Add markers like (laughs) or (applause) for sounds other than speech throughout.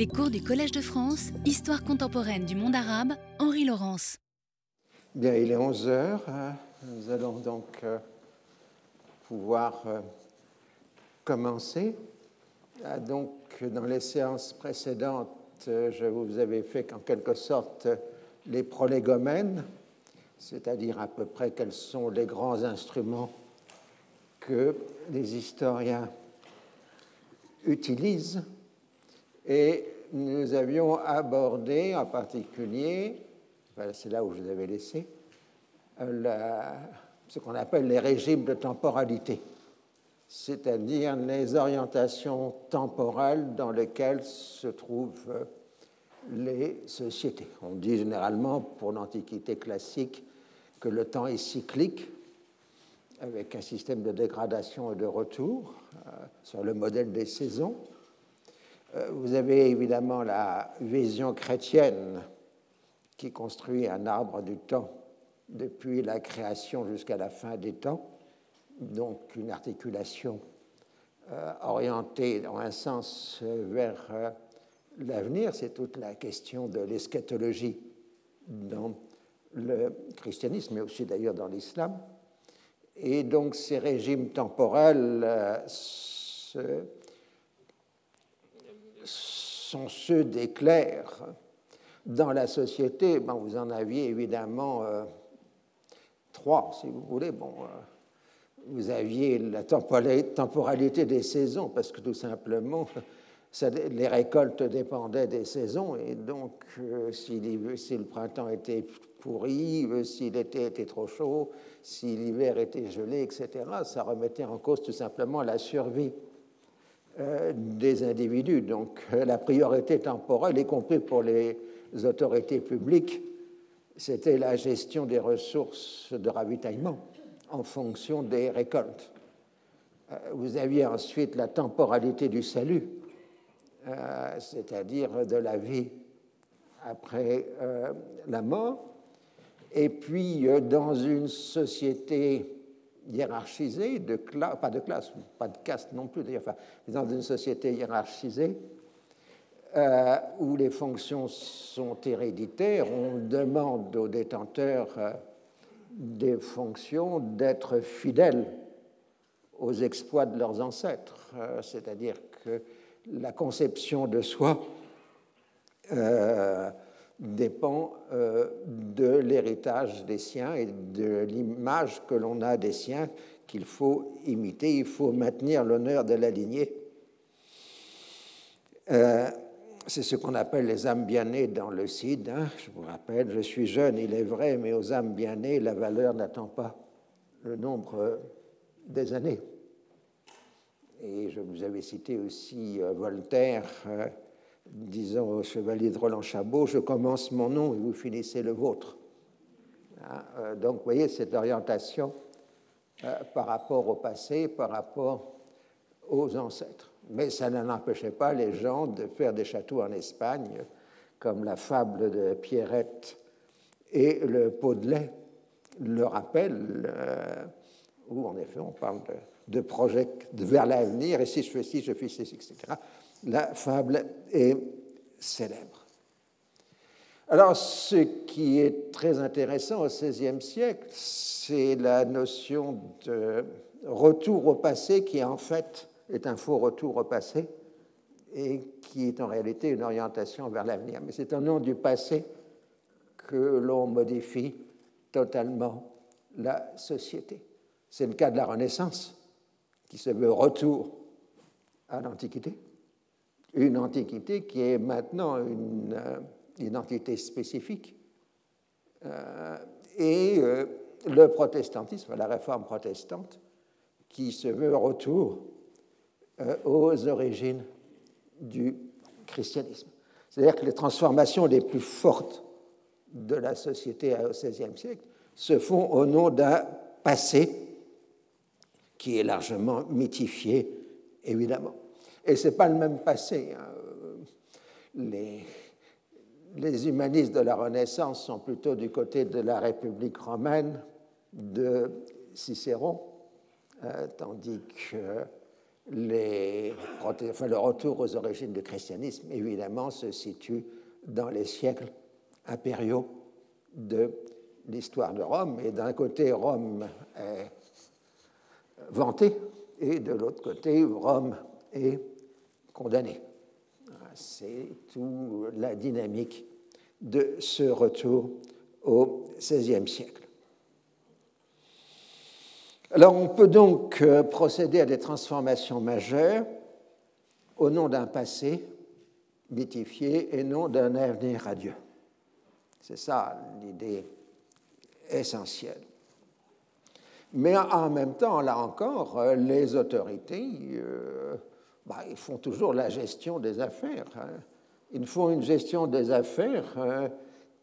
Les cours du Collège de France, Histoire contemporaine du monde arabe, Henri Laurence. Bien, il est 11 heures. Nous allons donc euh, pouvoir euh, commencer. Ah, donc, dans les séances précédentes, euh, je vous avais fait en quelque sorte les prolégomènes, c'est-à-dire à peu près quels sont les grands instruments que les historiens utilisent. Et nous avions abordé en particulier, c'est là où je vous avais laissé, ce qu'on appelle les régimes de temporalité, c'est-à-dire les orientations temporelles dans lesquelles se trouvent les sociétés. On dit généralement pour l'Antiquité classique que le temps est cyclique, avec un système de dégradation et de retour euh, sur le modèle des saisons. Euh, vous avez évidemment la vision chrétienne qui construit un arbre du temps depuis la création jusqu'à la fin des temps, donc une articulation euh, orientée dans un sens vers l'avenir. C'est toute la question de l'eschatologie dans le christianisme, mais aussi d'ailleurs dans l'islam. Et donc ces régimes temporels euh, sont ceux des clercs. Dans la société, vous en aviez évidemment euh, trois, si vous voulez. Bon, euh, vous aviez la temporalité des saisons, parce que tout simplement, (laughs) les récoltes dépendaient des saisons, et donc si, si, le printemps était pourri, si l'été était trop chaud, si l'hiver était gelé, etc. Ça remettait en cause tout simplement la survie euh, des individus. Donc euh, la priorité temporelle, y compris pour les autorités publiques, c'était la gestion des ressources de ravitaillement en fonction des récoltes. Euh, vous aviez ensuite la temporalité du salut, c'est-à-dire de la vie après la mort. Et puis, euh, dans une société hiérarchisée, de pas de classe, pas de caste non plus, enfin, dans une société hiérarchisée, euh, où les fonctions sont héréditaires, on demande aux détenteurs euh, des fonctions d'être fidèles aux exploits de leurs ancêtres, c'est-à-dire que la conception de soi dépend euh, de l'héritage des siens et de l'image que l'on a des siens qu'il faut imiter. Il faut maintenir l'honneur de la lignée. Euh, c'est ce qu'on appelle les âmes bien-nées dans le Cid. Hein. Je vous rappelle, je suis jeune, il est vrai, mais aux âmes bien-nées, la valeur n'attend pas le nombre euh, des années. Et je vous avais cité aussi Voltaire disons au chevalier de Roland Chabot, je commence mon nom et vous finissez le vôtre. Hein, euh, donc, vous voyez cette orientation euh, par rapport au passé, par rapport aux ancêtres. Mais ça n'empêchait pas les gens de faire des châteaux en Espagne, comme la fable de Pierrette et le pot de lait le rappelle, euh, où en effet on parle de, de projets vers l'avenir, et si je fais ci, je fais ci, etc la fable est célèbre. Alors, ce qui est très intéressant au XVIe siècle, c'est la notion de retour au passé qui, en fait, est un faux retour au passé et qui est en réalité une orientation vers l'avenir. Mais c'est au nom du passé que l'on modifie totalement la société. C'est le cas de la Renaissance, qui se veut retour à l'Antiquité une antiquité qui est maintenant une euh, identité spécifique. Euh, et euh, le protestantisme, la réforme protestante, qui se veut retour aux origines du christianisme. C'est-à-dire que les transformations les plus fortes de la société au XVIe siècle se font au nom d'un passé qui est largement mythifié, évidemment. Et ce n'est pas le même passé. Hein. Les, humanistes de la Renaissance sont plutôt du côté de la République romaine de Cicéron, euh, tandis que le retour aux origines du christianisme, évidemment, se situe dans les siècles impériaux de l'histoire de Rome. Et d'un côté, Rome est vantée, et de l'autre côté, Rome est condamnée. C'est toute la dynamique de ce retour au XVIe siècle. Alors on peut donc euh, procéder à des transformations majeures au nom d'un passé mythifié et non d'un avenir radieux. C'est ça l'idée essentielle. Mais en même temps, là encore, euh, les autorités euh, bah, ils font toujours la gestion des affaires. Hein. Ils font une gestion des affaires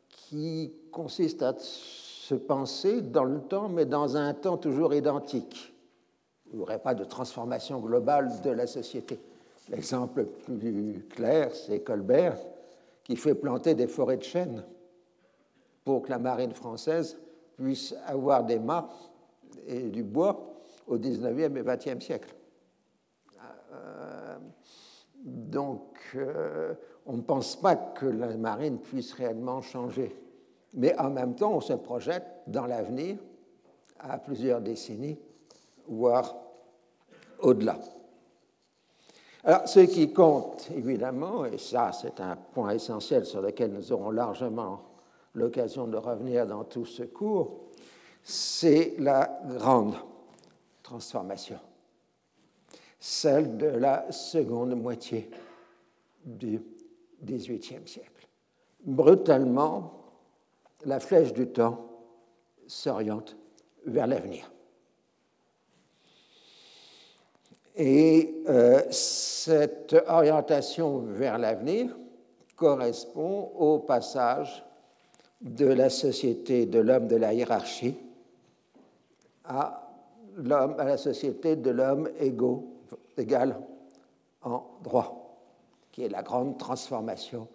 qui consiste à se penser dans le temps, mais dans un temps toujours identique. Il n'y aurait pas de transformation globale de la société. L'exemple plus clair, c'est Colbert, qui fait planter des forêts de chênes pour que la marine française puisse avoir des mâts et du bois au 19e et 20e siècle. Euh, donc, euh, on ne pense pas que la marine puisse réellement changer mais en même temps, on se projette dans l'avenir à plusieurs décennies, voire au-delà. Alors, ce qui compte, évidemment, et ça c'est un point essentiel sur lequel nous aurons largement l'occasion de revenir dans tout ce cours, c'est la grande transformation, celle de la seconde moitié du XVIIIe siècle. Brutalement, la flèche du temps s'oriente vers l'avenir. Et euh, cette orientation vers l'avenir correspond au passage de la société de l'homme de la hiérarchie à, à la société de l'homme égal en droit, qui est la grande transformation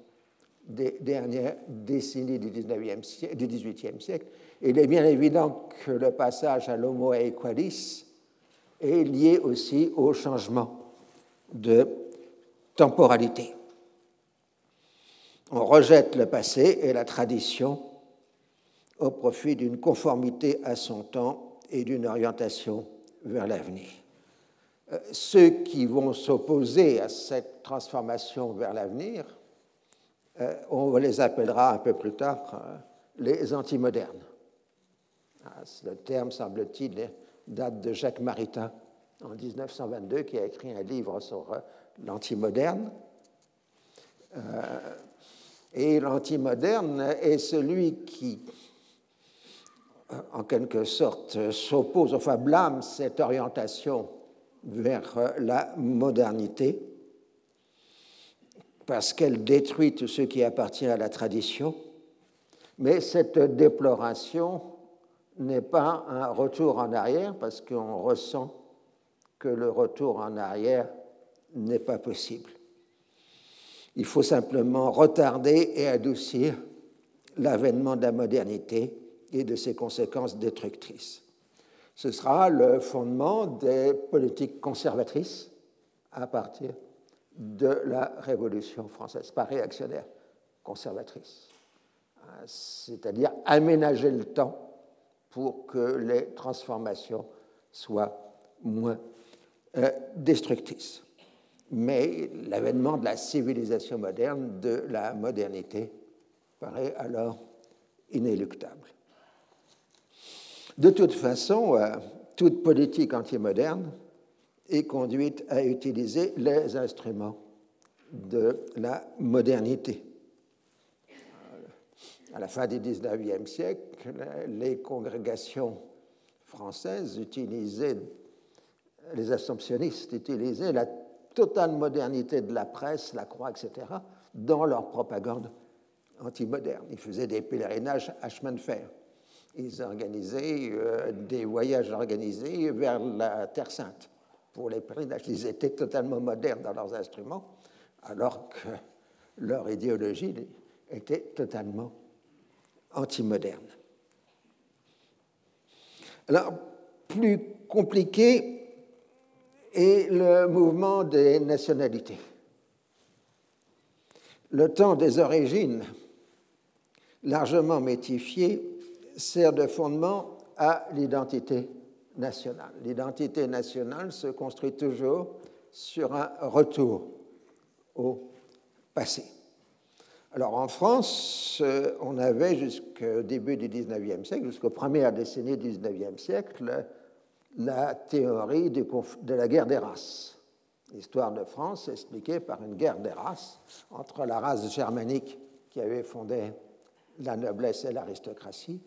des dernières décennies du, 19e du XVIIIe siècle. il est bien évident que le passage à l'homo equalis est lié aussi au changement de temporalité. On rejette le passé et la tradition au profit d'une conformité à son temps et d'une orientation vers l'avenir. Euh, ceux qui vont s'opposer à cette transformation vers l'avenir euh, on les appellera un peu plus tard euh, les antimodernes. Ah, le terme, semble-t-il, date de Jacques Maritain en 1922, qui a écrit un livre sur l'antimoderne. et l'antimoderne est celui qui, en quelque sorte, s'oppose, enfin blâme cette orientation vers la modernité parce qu'elle détruit tout ce qui appartient à la tradition, mais cette déploration n'est pas un retour en arrière parce qu'on ressent que le retour en arrière n'est pas possible. Il faut simplement retarder et adoucir l'avènement de la modernité et de ses conséquences destructrices. Ce sera le fondement des politiques conservatrices à partir de la Révolution française, pas réactionnaire, conservatrice. C'est-à-dire aménager le temps pour que les transformations soient moins euh, destructrices. Mais l'avènement de la civilisation moderne, de la modernité, paraît alors inéluctable. De toute façon, euh, toute politique antimoderne est conduite à utiliser les instruments de la modernité. À la fin du XIXe siècle, les congrégations françaises utilisaient, les assomptionnistes utilisaient la totale modernité de la presse, la croix, etc., dans leur propagande antimoderne. Ils faisaient des pèlerinages à chemin de fer. Ils organisaient euh, des voyages organisés vers la Terre Sainte pour les pèlerinages. Ils étaient totalement modernes dans leurs instruments, alors que leur idéologie était totalement antimoderne. Alors, plus compliqué et le mouvement des nationalités. Le temps des origines, largement métifié, sert de fondement à l'identité nationale. L'identité nationale se construit toujours sur un retour au passé. Alors en France, euh, on avait jusqu'au début du XIXe siècle, jusqu'aux premières décennies du XIXe siècle, la théorie de la guerre des races. L'histoire de France est expliquée par une guerre des races entre la race germanique qui avait fondé la noblesse et l'aristocratie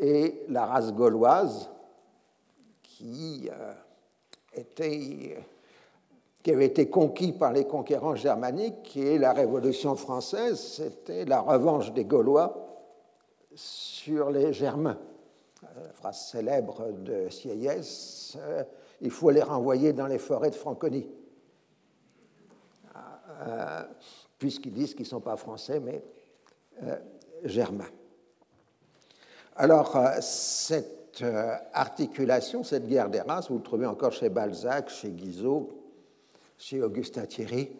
et la race gauloise qui, euh, était, qui avait été conquis par les conquérants germaniques et la Révolution française, c'était la revanche des Gaulois sur les Germains. Euh, la phrase célèbre de Sieyès, euh, il faut les renvoyer dans les forêts de Franconie, puisqu'ils disent qu'ils ne sont pas français, mais germains. Alors, cette euh, articulation, cette guerre des races, vous le trouvez encore chez Balzac, chez Guizot, chez Augustin Thierry,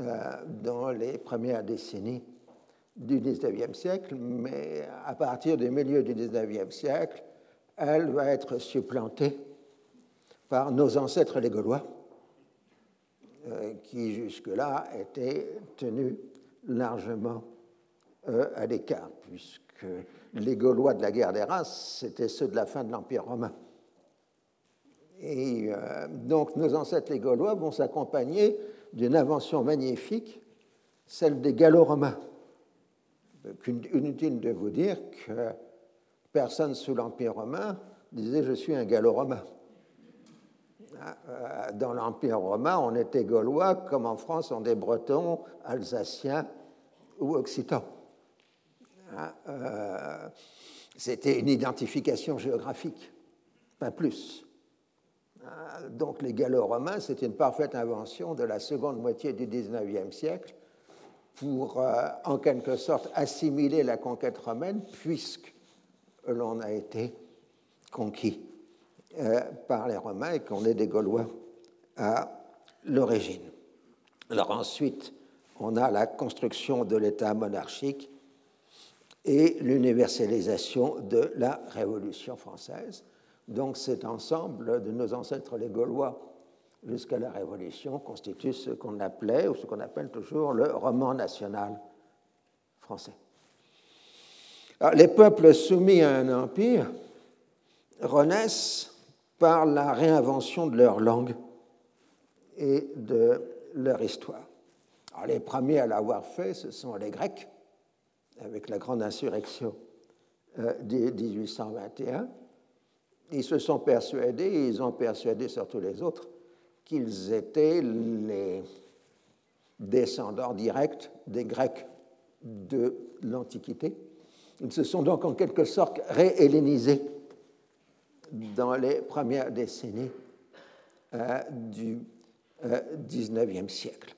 euh, dans les premières décennies du XIXe siècle, mais à partir du milieu du XIXe siècle, elle va être supplantée par nos ancêtres les Gaulois, euh, qui jusque-là étaient tenus largement à l'écart, puisque les Gaulois de la guerre des races, c'était ceux de la fin de l'Empire romain. Et euh, donc nos ancêtres les Gaulois vont s'accompagner d'une invention magnifique, celle des Gallo-Romains. Inutile de vous dire que personne sous l'Empire romain disait je suis un Gallo-Romain. Euh, dans l'Empire romain, on était Gaulois comme en France on est Bretons, Alsaciens ou Occitans. Hein, euh, c'était une identification géographique, pas plus. Hein, donc les Gallo-Romains, c'est une parfaite invention de la seconde moitié du XIXe siècle pour, euh, en quelque sorte, assimiler la conquête romaine, puisque l'on a été conquis euh, par les Romains et qu'on est des Gaulois à l'origine. Alors ensuite, on a la construction de l'État monarchique et l'universalisation de la Révolution française. Donc cet ensemble de nos ancêtres les Gaulois jusqu'à la Révolution constitue ce qu'on appelait, ou ce qu'on appelle toujours, le roman national français. les peuples soumis à un empire renaissent par la réinvention de leur langue et de leur histoire. les premiers à l'avoir fait, ce sont les Grecs, avec la grande insurrection euh, de 1821, ils se sont persuadés, et ils ont persuadé surtout les autres, qu'ils étaient les descendants directs des Grecs de l'Antiquité. Ils se sont donc en quelque sorte réhellénisés dans les premières décennies euh, du XIXe euh, siècle.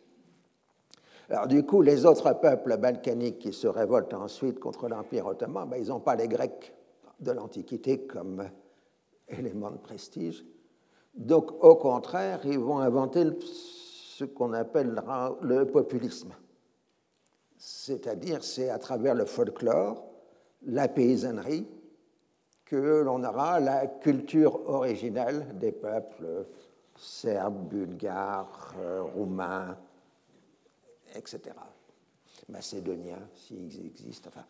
Alors du coup, les autres peuples balkaniques qui se révoltent ensuite contre l'Empire ottoman, ben, ils n'ont pas les Grecs de l'Antiquité comme élément de prestige. Donc au contraire, ils vont inventer ce qu'on appelle le populisme. C'est-à-dire, c'est à travers le folklore, la paysannerie, que l'on aura la culture originelle des peuples serbes, bulgares, euh, roumains, etc. Macédoniens, s'ils existent. Enfin,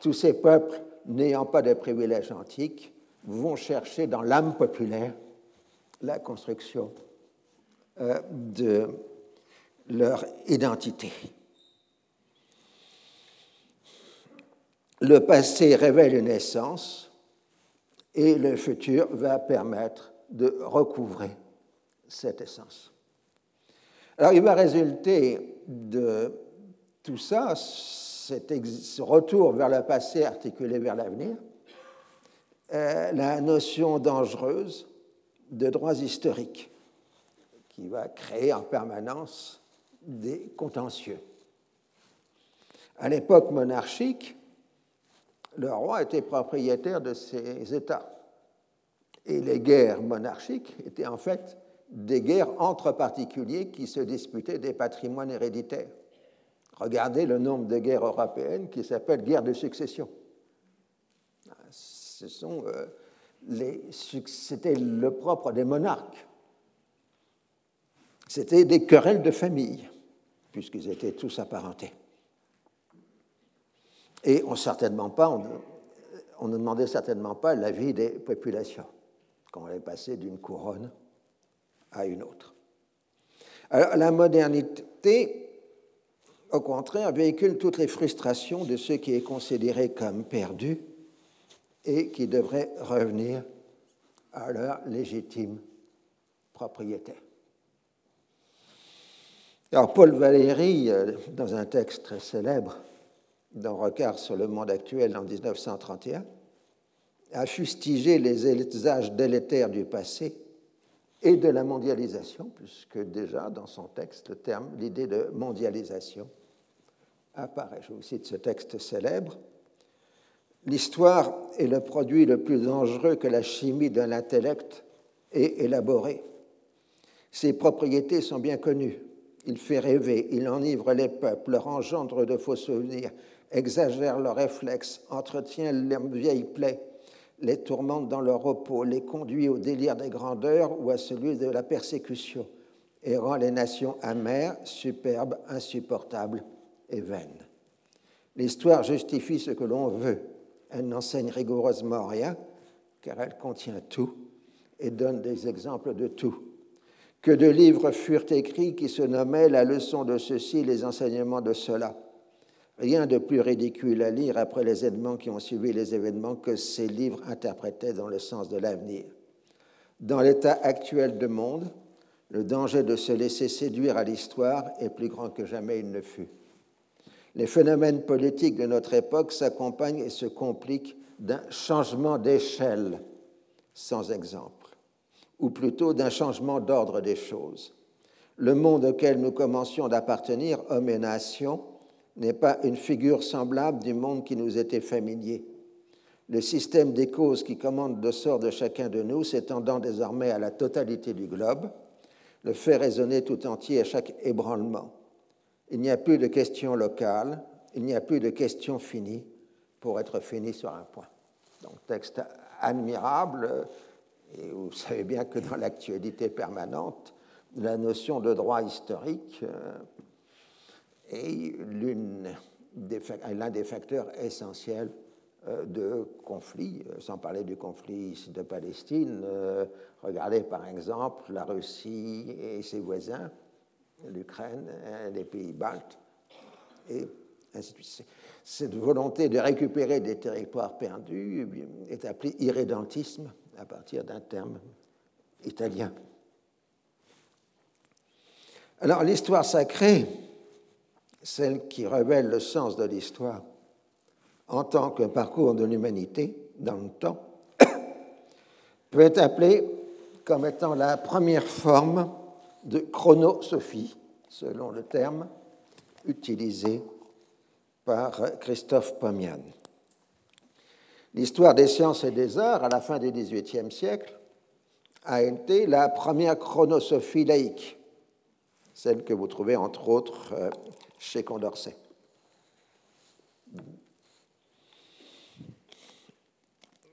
tous ces peuples n'ayant pas de privilèges antiques vont chercher dans l'âme populaire la construction euh, de leur identité. Le passé révèle une essence et le futur va permettre de recouvrer cette essence. Alors il va résulter de tout ça, ce retour vers le passé articulé vers l'avenir, euh, la notion dangereuse de droits historiques qui va créer en permanence des contentieux. À l'époque monarchique, le roi était propriétaire de ses États et les guerres monarchiques étaient en fait des guerres entre particuliers qui se disputaient des patrimoines héréditaires. Regardez le nombre de guerres européennes qui s'appellent guerres de succession. Euh, c'était le propre des monarques. C'était des querelles de famille, puisqu'ils étaient tous apparentés. Et on, certainement pas, on, ne demandait certainement pas l'avis des populations quand on est passé d'une couronne à une autre. Alors, la modernité, au contraire, véhicule toutes les frustrations de ce qui est considéré comme perdu et qui devraient revenir à leur légitime propriété. Alors Paul Valéry, euh, dans un texte très célèbre, dans Regard sur le monde actuel en 1931, a fustigé les usages délétères du passé et de la mondialisation, puisque déjà dans son texte, le terme, l'idée de mondialisation apparaît. Je vous cite ce texte célèbre. L'histoire est le produit le plus dangereux que la chimie de l'intellect ait élaboré. Ses propriétés sont bien connues. Il fait rêver, il enivre les peuples, leur engendre de faux souvenirs, exagère leurs réflexes, entretient leurs vieilles plaies, les tourmente dans leur repos, les conduit au délire des grandeurs ou à celui de la persécution, et rend les nations amères, superbes, insupportables et vaines. L'histoire justifie ce que l'on veut, elle n'enseigne rigoureusement rien, car elle contient tout et donne des exemples de tout. Que de livres furent écrits qui se nommaient La leçon de ceci, les enseignements de cela. Rien de plus ridicule à lire après les événements qui ont suivi les événements que ces livres interprétaient dans le sens de l'avenir. Dans l'état actuel du monde, le danger de se laisser séduire à l'histoire est plus grand que jamais il ne fut. Les phénomènes politiques de notre époque s'accompagnent et se compliquent d'un changement d'échelle sans exemple, ou plutôt d'un changement d'ordre des choses. Le monde auquel nous commencions d'appartenir, hommes et nations, n'est pas une figure semblable du monde qui nous était familier. Le système des causes qui commande le sort de chacun de nous s'étendant désormais à la totalité du globe, le fait résonner tout entier à chaque ébranlement. Il n'y a plus de questions locales, il n'y a plus de questions finies pour être fini sur un point. Donc, texte admirable, et vous savez bien que dans l'actualité permanente, la notion de droit historique euh, est l'un des facteurs essentiels euh, de conflits, euh, sans parler du conflit de Palestine. Regardez par exemple la Russie et ses voisins l'Ukraine, hein, les pays baltes, et ainsi de suite. Cette volonté de récupérer des territoires perdus eh est appelée irrédentisme à partir d'un terme italien. Alors l'histoire sacrée, celle qui révèle le sens de l'histoire en tant que parcours de l'humanité dans le temps, (coughs) peut être appelée comme étant la première forme de chronosophie, selon le terme utilisé par Christophe Pomian. L'histoire des sciences et des arts, à la fin du XVIIIe siècle, a été la première chronosophie laïque, celle que vous trouvez entre autres euh, chez Condorcet.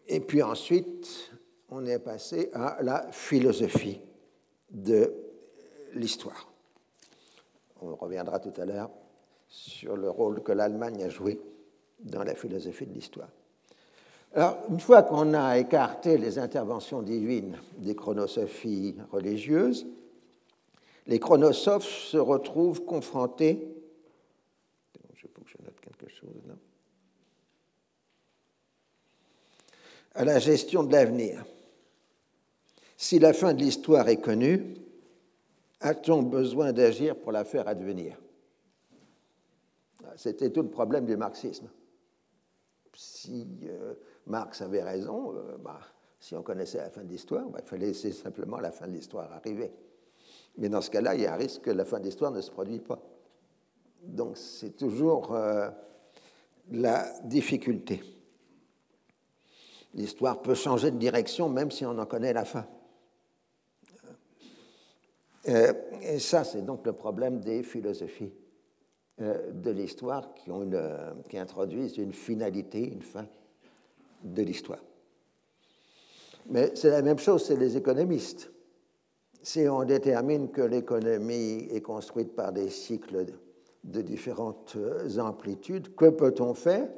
Et puis ensuite, on est passé à la philosophie de l'histoire. On reviendra tout à l'heure sur le rôle que l'Allemagne a joué dans la philosophie de l'histoire. Alors, une fois qu'on a écarté les interventions divines des chronosophies religieuses, les chronosophes se retrouvent confrontés. À la gestion de l'avenir. Si la fin de l'histoire est connue, a-t-on besoin d'agir pour la faire advenir? C'était tout le problème du marxisme. Si euh, Marx avait raison, euh, bah, si on connaissait la fin de l'histoire, bah, il fallait laisser simplement la fin de l'histoire arriver. Mais dans ce cas-là, il y a un risque que la fin de l'histoire ne se produise pas. Donc c'est toujours euh, la difficulté. L'histoire peut changer de direction même si on en connaît la fin. Euh, et ça, c'est donc le problème des philosophies euh, de l'histoire qui, qui introduisent une finalité, une fin de l'histoire. Mais c'est la même chose, c'est les économistes. Si on détermine que l'économie est construite par des cycles de différentes amplitudes, que peut-on faire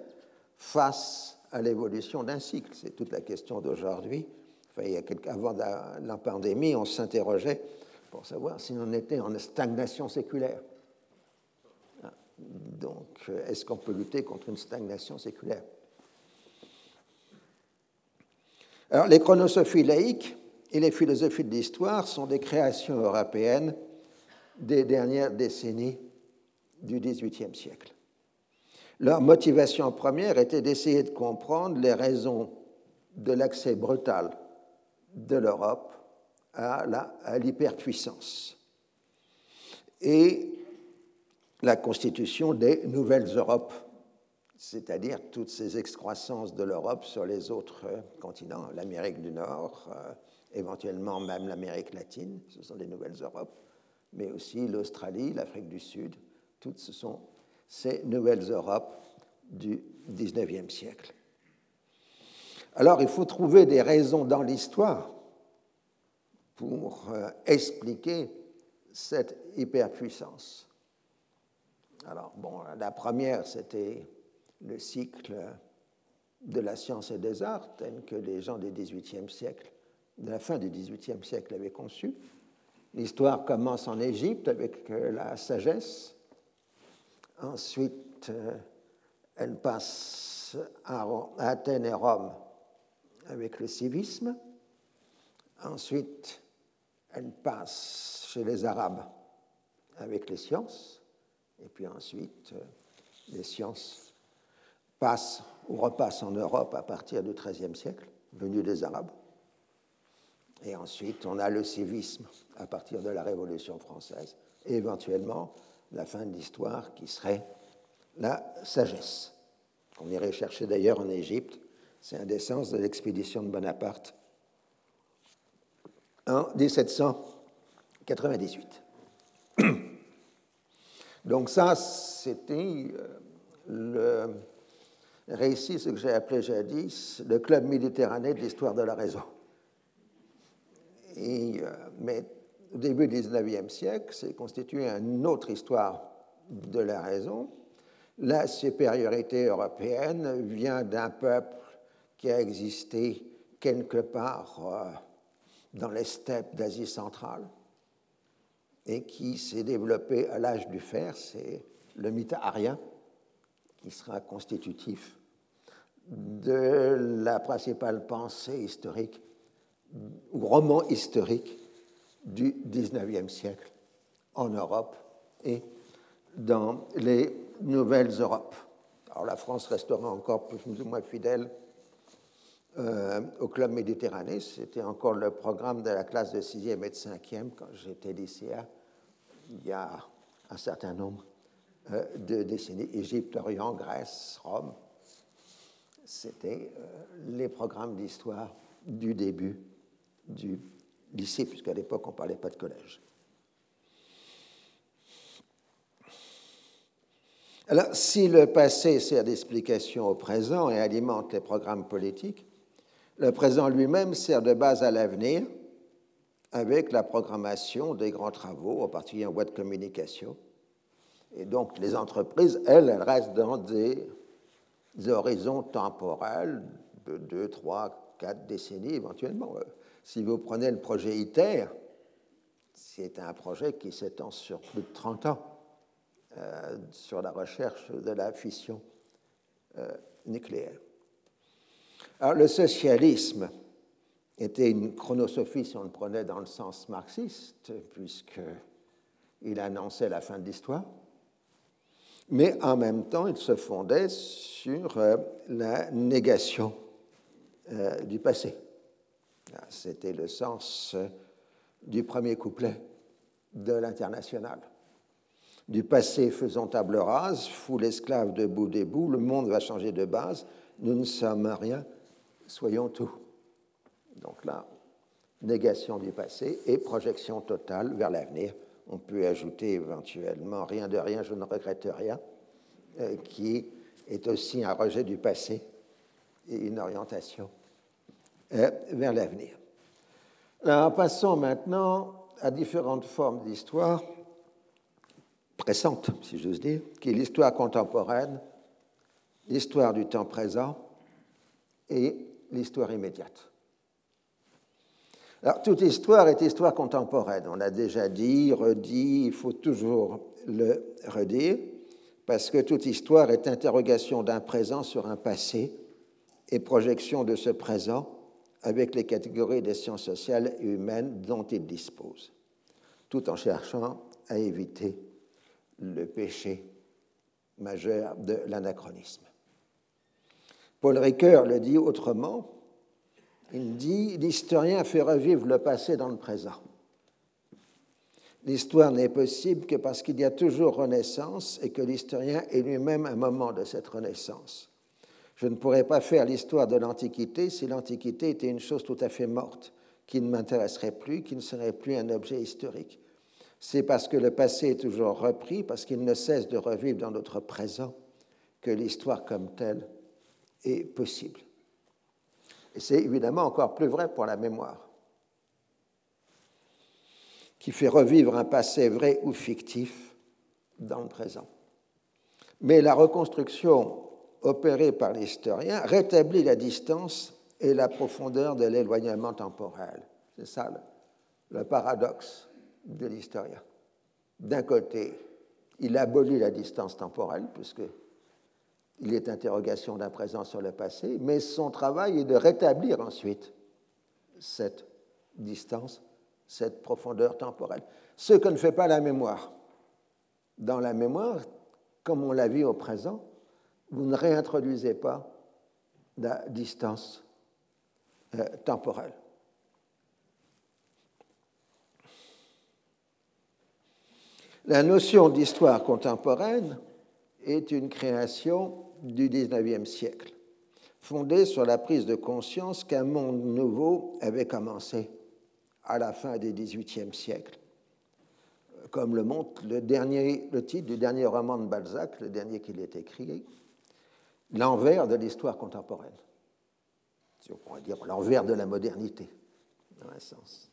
face à l'évolution d'un cycle? C'est toute la question d'aujourd'hui. Enfin. Avant la pandémie, on s'interrogeait pour savoir si on était en stagnation séculaire. Ah, donc, est-ce qu'on peut lutter contre une stagnation séculaire? Alors, les chronosophies laïques et les philosophies de l'histoire sont des créations européennes des dernières décennies du XVIIIe siècle. Leur motivation première était d'essayer de comprendre les raisons de l'accès brutal de l'Europe à l'hyperpuissance et la constitution des nouvelles Europes, c'est-à-dire toutes ces excroissances de l'Europe sur les autres continents, l'Amérique du Nord, euh, éventuellement même l'Amérique latine, ce sont des nouvelles Europes, mais aussi l'Australie, l'Afrique du Sud, toutes ce sont ces nouvelles Europes du XIXe siècle. Alors il faut trouver des raisons dans l'histoire pour euh, expliquer cette hyperpuissance. Alors, bon, la première, c'était le cycle de la science et des arts, tel que les gens du XVIIIe siècle, de la fin du XVIIIe siècle, avaient conçu. L'histoire commence en Égypte avec euh, la sagesse. Ensuite, euh, elle passe à Athènes et Rome avec le civisme. Ensuite, elle passe chez les Arabes avec les sciences, et puis ensuite, euh, les sciences passent ou repassent en Europe à partir du XIIIe siècle, venu des Arabes. Et ensuite, on a le civisme à partir de la Révolution française, et éventuellement la fin de l'histoire qui serait la sagesse. On irait chercher d'ailleurs en Égypte, c'est un des sens de l'expédition de Bonaparte en 1798. (clears throat) Donc ça, c'était euh, le récit, ce que j'ai appelé jadis, le club méditerranéen de l'histoire de la raison. Euh, mais au début du XIXe siècle, c'est constitué une autre histoire de la raison. La supériorité européenne vient d'un peuple qui a existé quelque part euh, dans les steppes d'Asie centrale et qui s'est développé à l'âge du fer, c'est le mythe arien qui sera constitutif de la principale pensée historique roman historique du XIXe siècle en Europe et dans les nouvelles Europes. Alors la France restera encore plus ou moins fidèle euh, au Club Méditerranée. C'était encore le programme de la classe de 6e et de 5e quand j'étais lycéen, il y a un certain nombre euh, de décennies. Égypte, Orient, Grèce, Rome. C'était euh, les programmes d'histoire du début du lycée, puisqu'à l'époque, on ne parlait pas de collège. Alors, si le passé sert d'explication au présent et alimente les programmes politiques, le présent lui-même sert de base à l'avenir avec la programmation des grands travaux, en particulier en voie de communication. Et donc les entreprises, elles, elles restent dans des, horizons temporels de 2, 3, 4 décennies éventuellement. Si vous prenez le projet ITER, c'est un projet qui s'étend sur plus de 30 ans euh, sur la recherche de la fission euh, nucléaire. Alors, le socialisme était une chronosophie, si on le prenait dans le sens marxiste, puisqu'il annonçait la fin de l'histoire, mais en même temps, il se fondait sur euh, la négation du passé. C'était le sens euh, du premier couplet de l'international. Du passé faisant table rase, fou l'esclave debout des bouts, le monde va changer de base, nous ne sommes rien soyons tout. Donc là, négation du passé et projection totale vers l'avenir. On peut ajouter éventuellement rien de rien, je ne regrette rien, euh, qui est aussi un rejet du passé et une orientation vers l'avenir. Alors, passons maintenant à différentes formes d'histoire pressante, si j'ose dire, qui est l'histoire contemporaine, l'histoire du temps présent et l'histoire immédiate. Alors, toute histoire est histoire contemporaine. On l'a déjà dit, redit, il faut toujours le redire, parce que toute histoire est interrogation d'un présent sur un passé et projection de ce présent avec les catégories des sciences sociales et humaines dont il dispose, tout en cherchant à éviter le péché majeur de l'anachronisme. Paul Ricoeur le dit autrement, il dit L'historien fait revivre le passé dans le présent. L'histoire n'est possible que parce qu'il y a toujours renaissance et que l'historien est lui-même un moment de cette renaissance. Je ne pourrais pas faire l'histoire de l'Antiquité si l'Antiquité était une chose tout à fait morte, qui ne m'intéresserait plus, qui ne serait plus un objet historique. C'est parce que le passé est toujours repris, parce qu'il ne cesse de revivre dans notre présent, que l'histoire comme telle est possible. Et c'est évidemment encore plus vrai pour la mémoire, qui fait revivre un passé vrai ou fictif dans le présent. Mais la reconstruction opérée par l'historien rétablit la distance et la profondeur de l'éloignement temporel. C'est ça le, paradoxe de l'historien. D'un côté, il abolit la distance temporelle, puisque il est interrogation d'un présent sur le passé, mais son travail est de rétablir ensuite cette distance, cette profondeur temporelle. Ce que ne fait pas la mémoire. Dans la mémoire, comme on l'a vu au présent, vous ne réintroduisez pas la distance euh, temporelle. La notion d'histoire contemporaine est une création du XIXe siècle, fondée sur la prise de conscience qu'un monde nouveau avait commencé à la fin du XVIIIe siècle, comme le montre le, le titre du dernier roman de Balzac, le dernier qu'il ait écrit, L'envers de l'histoire contemporaine. Si on pourrait dire l'envers de la modernité, dans un sens.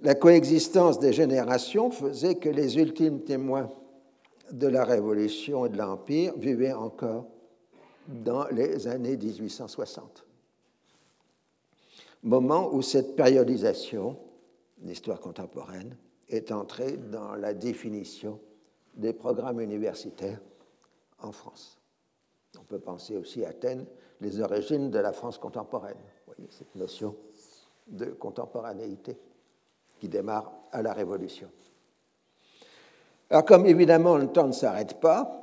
La coexistence des générations faisait que les ultimes témoins de la Révolution et de l'Empire vivait encore dans les années 1860. Moment où cette périodisation, l'histoire contemporaine, est entrée dans la définition des programmes universitaires en France. On peut penser aussi à Athènes, les origines de la France contemporaine. Vous voyez cette notion de contemporanéité qui démarre à la Révolution. Alors comme évidemment le temps ne s'arrête pas,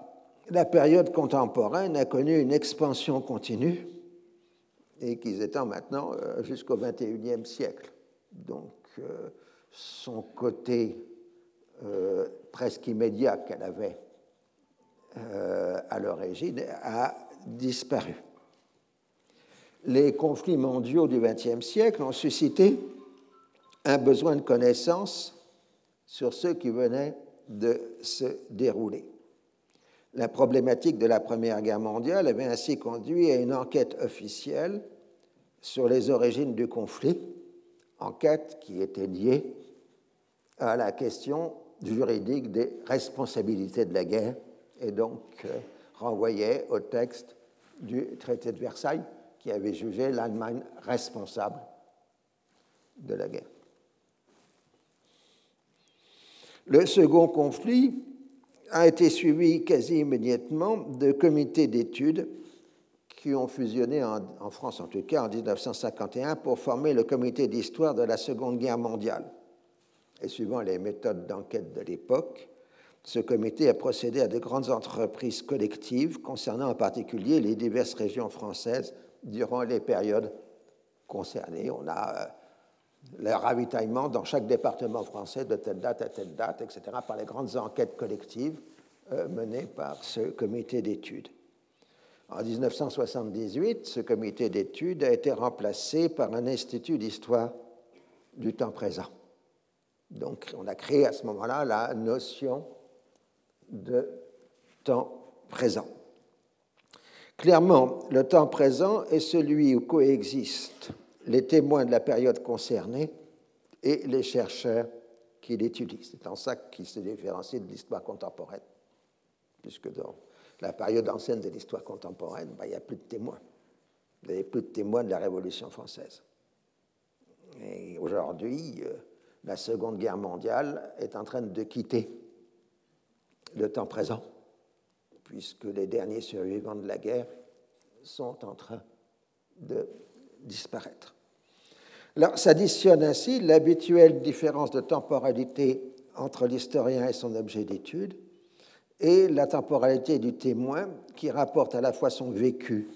la période contemporaine a connu une expansion continue et qu'ils étant maintenant euh, jusqu'au XXIe siècle. Donc euh, son côté euh, presque immédiat qu'elle avait à l'origine a disparu. Les conflits mondiaux du XXe siècle ont suscité un besoin de connaissance sur ceux qui venaient de se dérouler. La problématique de la Première Guerre mondiale avait ainsi conduit à une enquête officielle sur les origines du conflit, enquête qui était liée à la question juridique des responsabilités de la guerre et donc euh, renvoyait au texte du traité de Versailles qui avait jugé l'Allemagne responsable de la guerre. Le second conflit a été suivi quasi immédiatement de comités d'études qui ont fusionné en, France, en tout cas en 1951, pour former le comité d'histoire de la Seconde Guerre mondiale. Et suivant les méthodes d'enquête de l'époque, ce comité a procédé à de grandes entreprises collectives concernant en particulier les diverses régions françaises durant les périodes concernées. On a euh, le ravitaillement dans chaque département français de telle date à telle date, etc., par les grandes enquêtes collectives euh, menées par ce comité d'études. En 1978, ce comité d'études a été remplacé par un institut d'histoire du temps présent. Donc on a créé à ce moment-là la notion de temps présent. Clairement, le temps présent est celui où coexistent les témoins de la période concernée et les chercheurs qui l'étudient. C'est en ça qu'il se différencie de l'histoire contemporaine, puisque dans la période ancienne de l'histoire contemporaine, ben, il n'y a plus de témoins. N'y a plus de témoins de la Révolution française. Et aujourd'hui, euh, la Seconde Guerre mondiale est en train de quitter le temps présent, puisque les derniers survivants de la guerre sont en train de disparaître. Alors, s'additionne ainsi l'habituelle différence de temporalité entre l'historien et son objet d'étude et la temporalité du témoin qui rapporte à la fois son vécu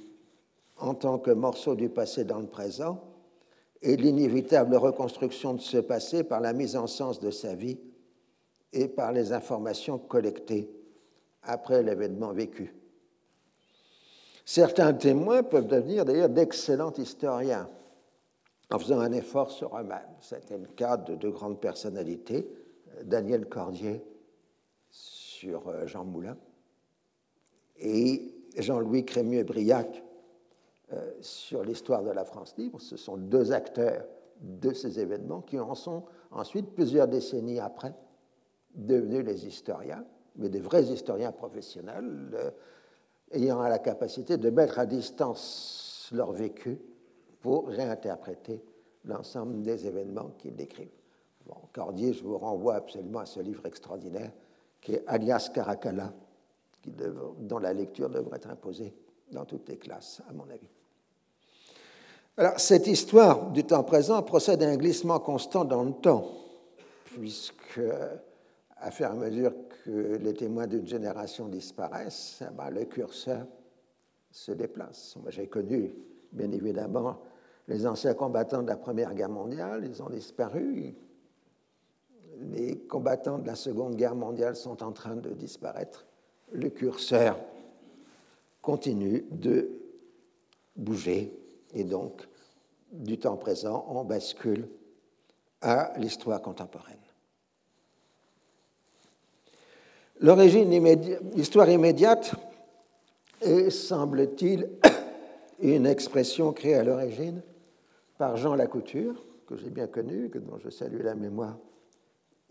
en tant que morceau du passé dans le présent et l'inévitable reconstruction de ce passé par la mise en sens de sa vie et par les informations collectées après l'événement vécu. Certains témoins peuvent devenir d'ailleurs d'excellents historiens en faisant un effort sur eux-mêmes. C'était le cas de deux grandes personnalités, Daniel Cordier sur euh, Jean Moulin et Jean-Louis Crémieux-Briac euh, sur l'histoire de la France libre. Ce sont deux acteurs de ces événements qui en sont ensuite, plusieurs décennies après, devenus les historiens, mais des vrais historiens professionnels, euh, ayant la capacité de mettre à distance leur vécu pour réinterpréter l'ensemble des événements qu'ils décrivent. Cordier, je vous renvoie absolument à ce livre extraordinaire qui est Alias Caracalla, qui dont la lecture devrait être imposée dans toutes les classes, à mon avis. Alors, cette histoire du temps présent procède à un glissement constant dans le temps, puisque, à faire mesure que les témoins d'une génération disparaissent, eh ben, le curseur se déplace. J'ai connu, bien évidemment, les anciens combattants de la Première Guerre mondiale, ils ont disparu. Les combattants de la Seconde Guerre mondiale sont en train de disparaître. Le curseur continue de bouger et donc du temps présent, on bascule à l'histoire contemporaine. L'histoire immédiate est, semble-t-il, (coughs) une expression créée à l'origine par Jean Lacouture, que j'ai bien connu, dont je salue la mémoire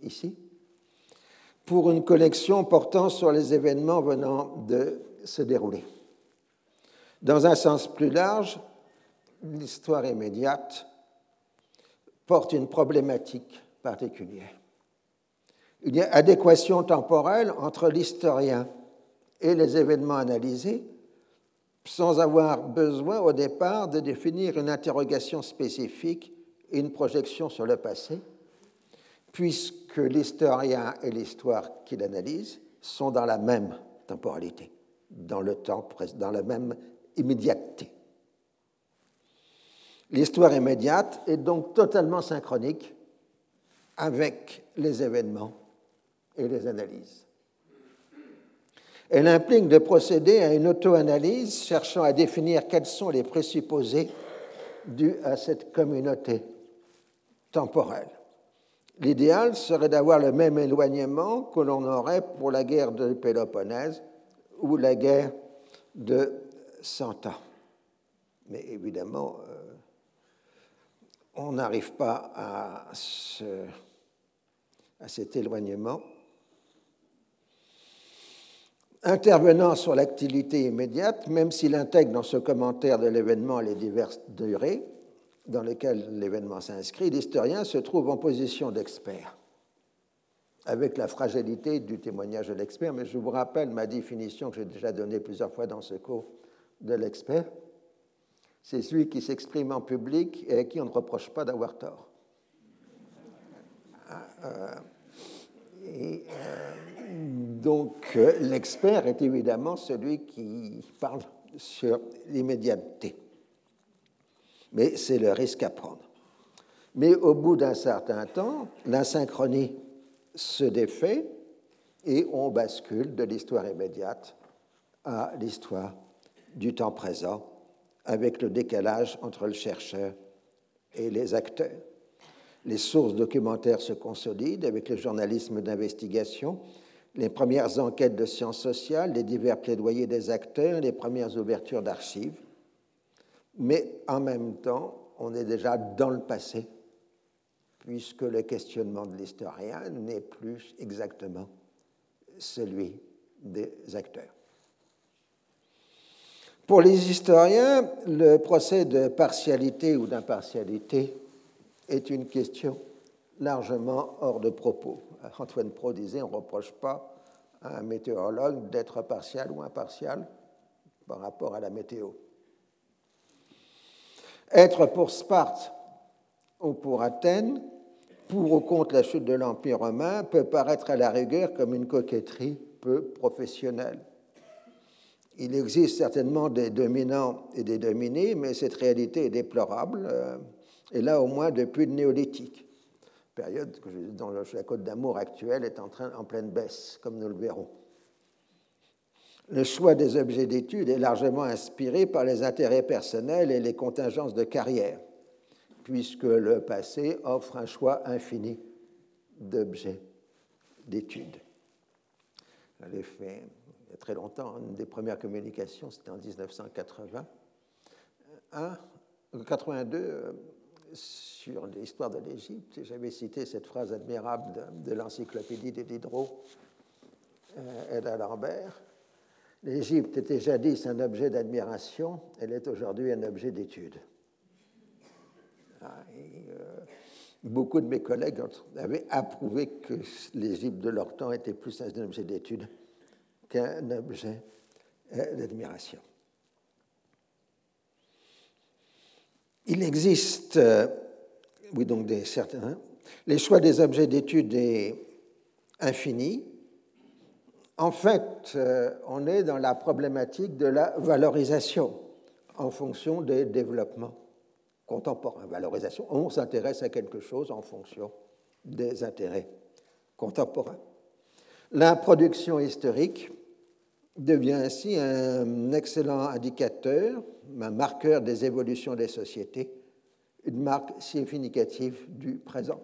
ici, pour une collection portant sur les événements venant de se dérouler. Dans un sens plus large, l'histoire immédiate porte une problématique particulière. A adéquation temporelle entre l'historien et les événements analysés sans avoir besoin au départ de définir une interrogation spécifique et une projection sur le passé, puisque l'historien et l'histoire qu'il analyse sont dans la même temporalité, dans le temps, dans la même immédiateté. L'histoire immédiate est donc totalement synchronique avec les événements et les analyses. Elle implique de procéder à une auto-analyse cherchant à définir quels sont les présupposés dus à cette communauté temporelle. L'idéal serait d'avoir le même éloignement que l'on aurait pour la guerre de Péloponnèse ou la guerre de Cent Ans. Mais évidemment, euh, on n'arrive pas à, à cet éloignement. Intervenant sur l'activité immédiate, même s'il intègre dans ce commentaire de l'événement les diverses durées dans lesquelles l'événement s'inscrit, l'historien se trouve en position d'expert, avec la fragilité du témoignage de l'expert, mais je vous rappelle ma définition que j'ai déjà donnée plusieurs fois dans ce cours de l'expert c'est celui qui s'exprime en public et à qui on ne reproche pas d'avoir tort. Euh, et, euh, donc l'expert est évidemment celui qui parle sur l'immédiateté. Mais c'est le risque à prendre. Mais au bout d'un certain temps, l'insynchronie se défait et on bascule de l'histoire immédiate à l'histoire du temps présent avec le décalage entre le chercheur et les acteurs. Les sources documentaires se consolident avec le journalisme d'investigation, les premières enquêtes de sciences sociales, les divers plaidoyers des acteurs, les premières ouvertures d'archives. Mais en même temps, on est déjà dans le passé, puisque le questionnement de l'historien n'est plus exactement celui des acteurs. Pour les historiens, le procès de partialité ou d'impartialité est une question largement hors de propos. (laughs) Antoine Pro disait on ne reproche pas à un météorologue d'être partial ou impartial par rapport à la météo. Être pour Sparte ou pour Athènes, pour ou contre la chute de l'Empire romain, peut paraître à la rigueur comme une coquetterie peu professionnelle. Il existe certainement des dominants et des dominés, mais cette réalité est déplorable, euh, et là au moins depuis le néolithique, période dont la Côte d'Amour actuelle est en, train, en pleine baisse, comme nous le verrons. Le choix des objets d'étude est largement inspiré par les intérêts personnels et les contingences de carrière, puisque le passé offre un choix infini d'objets d'étude. J'avais fait il y a très longtemps, une des premières communications, c'était en 1980. Un, 82, sur l'histoire de l'Égypte, j'avais cité cette phrase admirable de, l'encyclopédie des Diderot euh, et d'Alembert. L'Égypte était jadis un objet d'admiration, elle est aujourd'hui un objet d'étude. Ah, euh, beaucoup de mes collègues avaient approuvé que l'Égypte de leur temps était plus un objet d'étude qu'un objet euh, d'admiration. Il existe, euh, oui, donc des certains, les choix des objets d'étude est infini. En fait, euh, on est dans la problématique de la valorisation en fonction des développements contemporains. Valorisation, on s'intéresse à quelque chose en fonction des intérêts contemporains. La production historique devient ainsi un excellent indicateur, un marqueur des évolutions des sociétés, une marque significative du présent.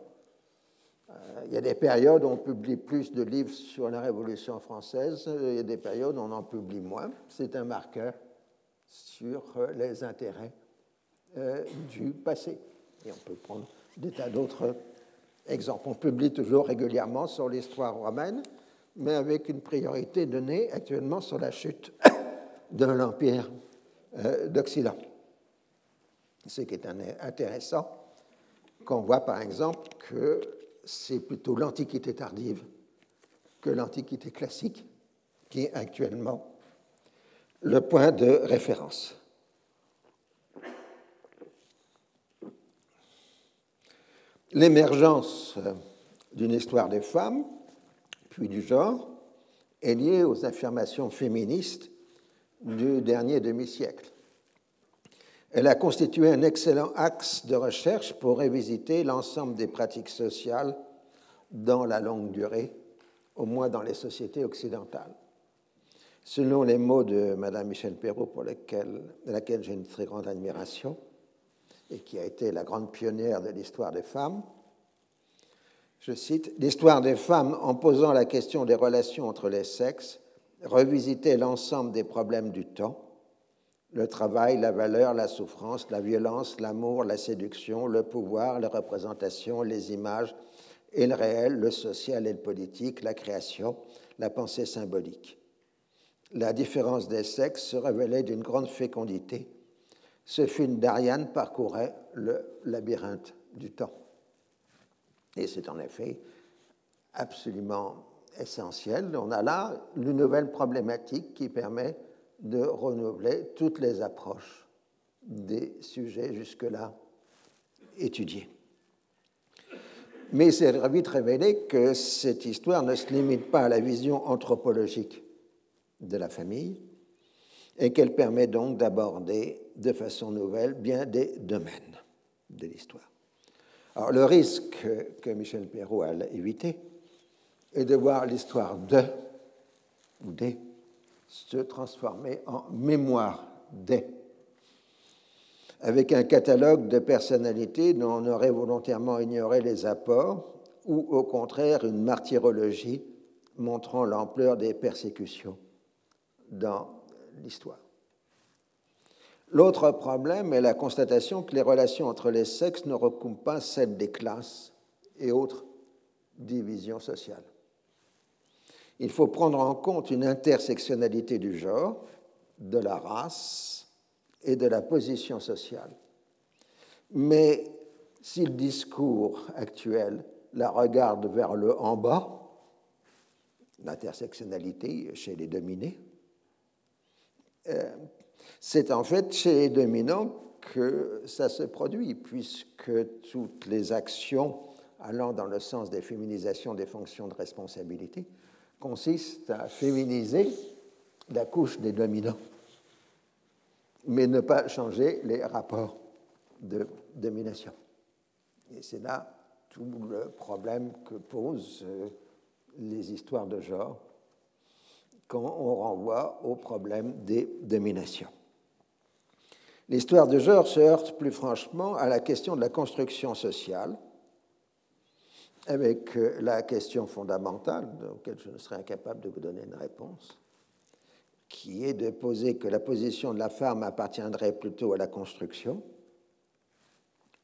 Euh, il y a des périodes où on publie plus de livres sur la Révolution française, il y a des périodes où on en publie moins. C'est un marqueur sur les intérêts euh, du passé. Et on peut prendre des tas d'autres exemples. On publie toujours régulièrement sur l'histoire romaine, mais avec une priorité donnée actuellement sur la chute (coughs) de l'Empire euh, d'Occident. Ce qui est intéressant, qu'on voit par exemple que c'est plutôt l'Antiquité tardive que l'Antiquité classique qui est actuellement le point de référence. L'émergence d'une histoire des femmes puis du genre, est liée aux affirmations féministes du dernier demi-siècle. Elle a constitué un excellent axe de recherche pour révisiter l'ensemble des pratiques sociales dans la longue durée, au moins dans les sociétés occidentales. Selon les mots de Mme Michel Perrault, pour laquelle j'ai une très grande admiration, et qui a été la grande pionnière de l'histoire des femmes, je cite, L'histoire des femmes en posant la question des relations entre les sexes revisitait l'ensemble des problèmes du temps, le travail, la valeur, la souffrance, la violence, l'amour, la séduction, le pouvoir, les représentations, les images et le réel, le social et le politique, la création, la pensée symbolique. La différence des sexes se révélait d'une grande fécondité. Ce film d'Ariane parcourait le labyrinthe du temps. Et c'est en effet absolument essentiel. On a là une nouvelle problématique qui permet de renouveler toutes les approches des sujets jusque-là étudiés. Mais c'est vite révélé que cette histoire ne se limite pas à la vision anthropologique de la famille et qu'elle permet donc d'aborder de façon nouvelle bien des domaines de l'histoire. Alors, le risque que Michel Perrault a évité est de voir l'histoire de ou des se transformer en mémoire des, avec un catalogue de personnalités dont on aurait volontairement ignoré les apports, ou au contraire une martyrologie montrant l'ampleur des persécutions dans l'histoire. L'autre problème est la constatation que les relations entre les sexes ne recouvrent pas celles des classes et autres divisions sociales. Il faut prendre en compte une intersectionnalité du genre, de la race et de la position sociale. Mais si le discours actuel la regarde vers le en bas, l'intersectionnalité chez les dominés, euh, c'est en fait chez les dominants que ça se produit, puisque toutes les actions allant dans le sens des féminisations des fonctions de responsabilité consistent à féminiser la couche des dominants, mais ne pas changer les rapports de domination. Et c'est là tout le problème que posent euh, les histoires de genre quand on renvoie au problème des dominations. L'histoire de genre se heurte plus franchement à la question de la construction sociale, avec euh, la question fondamentale, auquel je ne serais incapable de vous donner une réponse, qui est de poser que la position de la femme appartiendrait plutôt à la construction.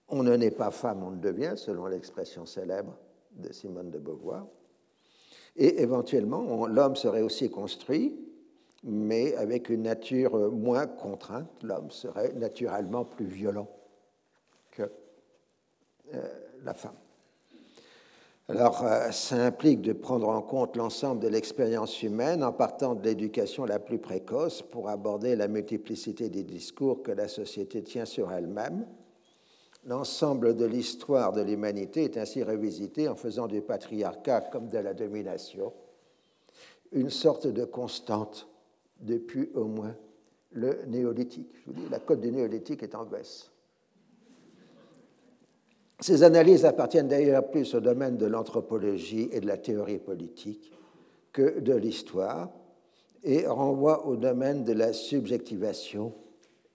On ne naît pas femme, on le devient, selon l'expression célèbre de Simone de Beauvoir. Et éventuellement, l'homme serait aussi construit, mais avec une nature moins contrainte. L'homme serait naturellement plus violent que euh, la femme. Alors, euh, ça implique de prendre en compte l'ensemble de l'expérience humaine en partant de l'éducation la plus précoce pour aborder la multiplicité des discours que la société tient sur elle-même. L'ensemble de l'histoire de l'humanité est ainsi revisité en faisant du patriarcat comme de la domination une sorte de constante depuis au moins le néolithique. Je vous dis, la cote du néolithique est en baisse. Ces analyses appartiennent d'ailleurs plus au domaine de l'anthropologie et de la théorie politique que de l'histoire et renvoient au domaine de la subjectivation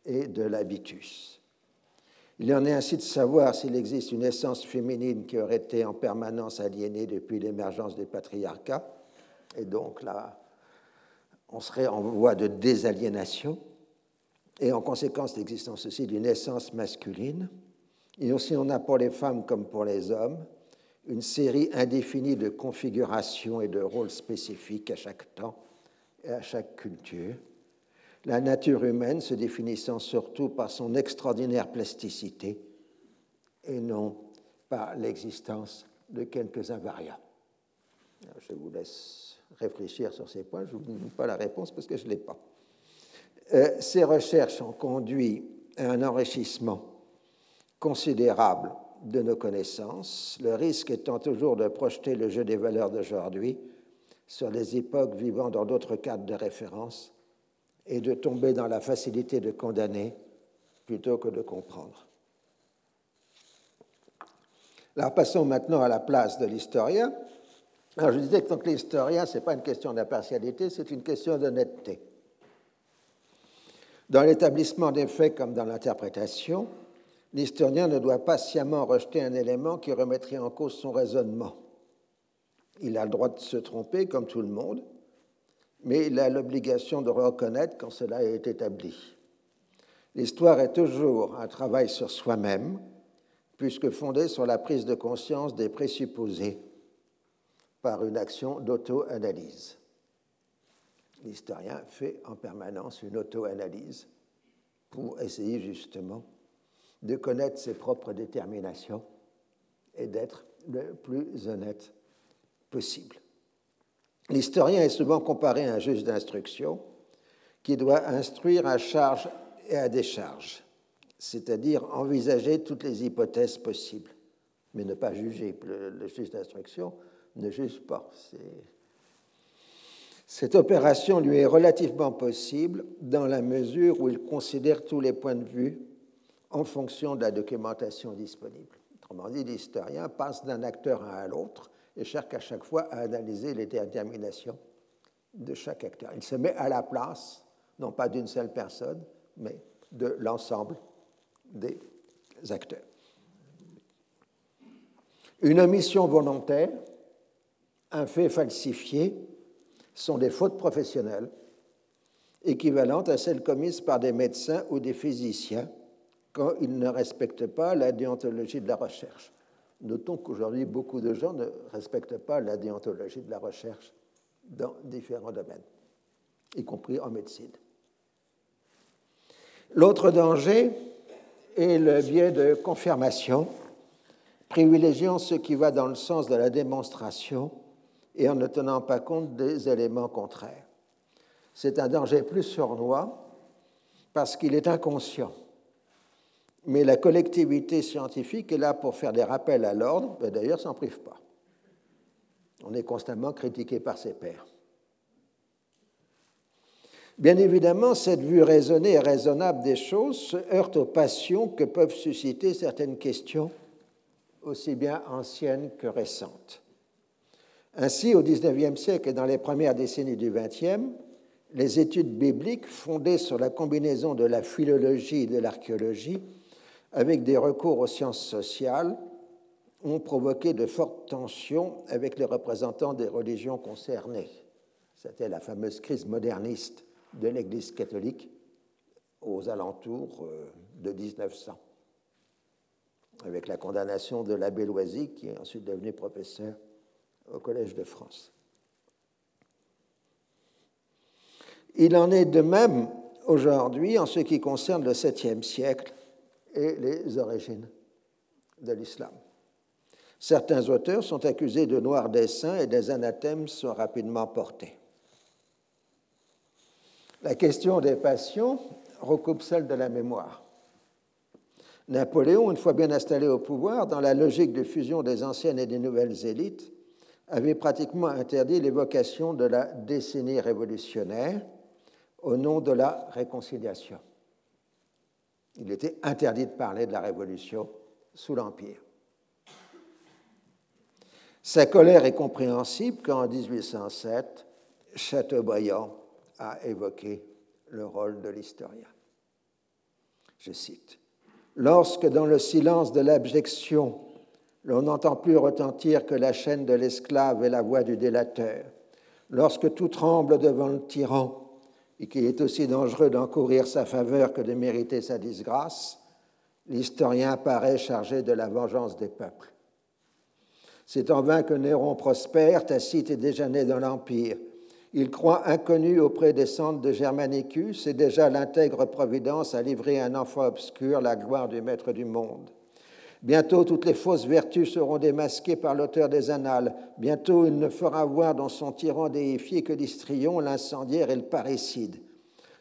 et de l'habitus. Il en est ainsi de savoir s'il existe une essence féminine qui aurait été en permanence aliénée depuis l'émergence des patriarcats, et donc là, on serait en voie de désaliénation, et en conséquence l'existence aussi d'une essence masculine, et aussi on a pour les femmes comme pour les hommes une série indéfinie de configurations et de rôles spécifiques à chaque temps et à chaque culture. La nature humaine se définissant surtout par son extraordinaire plasticité et non par l'existence de quelques invariants. Je vous laisse réfléchir sur ces points. Je ne vous donne pas la réponse parce que je ne l'ai pas. Euh, ces recherches ont conduit à un enrichissement considérable de nos connaissances, le risque étant toujours de projeter le jeu des valeurs d'aujourd'hui sur les époques vivant dans d'autres cadres de référence et de tomber dans la facilité de condamner plutôt que de comprendre. Alors passons maintenant à la place de l'historien. Alors je disais que donc l'historien, ce n'est pas une question d'impartialité, c'est une question d'honnêteté. Dans l'établissement des faits comme dans l'interprétation, l'historien ne doit pas sciemment rejeter un élément qui remettrait en cause son raisonnement. Il a le droit de se tromper comme tout le monde, mais il a l'obligation de reconnaître quand cela est établi. L'histoire est toujours un travail sur soi-même, puisque fondée sur la prise de conscience des présupposés par une action d'auto-analyse. L'historien fait en permanence une auto-analyse pour essayer justement de connaître ses propres déterminations et d'être le plus honnête possible. L'historien est souvent comparé à un juge d'instruction qui doit instruire à charge et à décharge, c'est-à-dire envisager toutes les hypothèses possibles, mais ne pas juger. Le, juge d'instruction ne juge pas. Cette opération lui est relativement possible dans la mesure où il considère tous les points de vue en fonction de la documentation disponible. Autrement dit, l'historien passe d'un acteur à l'autre et cherche à chaque fois à analyser les déterminations de chaque acteur. Il se met à la place, non pas d'une seule personne, mais de l'ensemble des acteurs. Une omission volontaire, un fait falsifié, sont des fautes professionnelles équivalentes à celles commises par des médecins ou des physiciens quand ils ne respectent pas la déontologie de la recherche. Notons qu'aujourd'hui, beaucoup de gens ne respectent pas la déontologie de la recherche dans différents domaines, y compris en médecine. L'autre danger est le biais de confirmation, privilégiant ce qui va dans le sens de la démonstration et en ne tenant pas compte des éléments contraires. C'est un danger plus sournois parce qu'il est inconscient. Mais la collectivité scientifique est là pour faire des rappels à l'ordre, et d'ailleurs s'en prive pas. On est constamment critiqué par ses pairs. Bien évidemment, cette vue raisonnée et raisonnable des choses se heurte aux passions que peuvent susciter certaines questions, aussi bien anciennes que récentes. Ainsi, au XIXe siècle et dans les premières décennies du XXe, les études bibliques fondées sur la combinaison de la philologie et de l'archéologie, avec des recours aux sciences sociales, ont provoqué de fortes tensions avec les représentants des religions concernées. C'était la fameuse crise moderniste de l'Église catholique aux alentours euh, de 1900, avec la condamnation de l'abbé Loisy, qui est ensuite devenu professeur au Collège de France. Il en est de même aujourd'hui en ce qui concerne le 7e siècle et les origines de l'islam. Certains auteurs sont accusés de noirs dessins et des anathèmes sont rapidement portés. La question des passions recoupe celle de la mémoire. Napoléon, une fois bien installé au pouvoir, dans la logique de fusion des anciennes et des nouvelles élites, avait pratiquement interdit l'évocation de la décennie révolutionnaire au nom de la réconciliation. Il était interdit de parler de la révolution sous l'Empire. Sa colère est compréhensible quand, en 1807, Chateaubriand a évoqué le rôle de l'historien. Je cite Lorsque, dans le silence de l'abjection, l'on n'entend plus retentir que la chaîne de l'esclave et la voix du délateur, lorsque tout tremble devant le tyran, et qu'il est aussi dangereux d'encourir sa faveur que de mériter sa disgrâce, l'historien paraît chargé de la vengeance des peuples. C'est en vain que Néron prospère, Tacite est déjà né dans l'Empire. Il croit inconnu auprès des centres de Germanicus et déjà l'intègre Providence a livré un enfant obscur la gloire du maître du monde. Bientôt toutes les fausses vertus seront démasquées par l'auteur des annales. Bientôt il ne fera voir dans son tyran déifié que l'histrion, l'incendiaire et le parricide.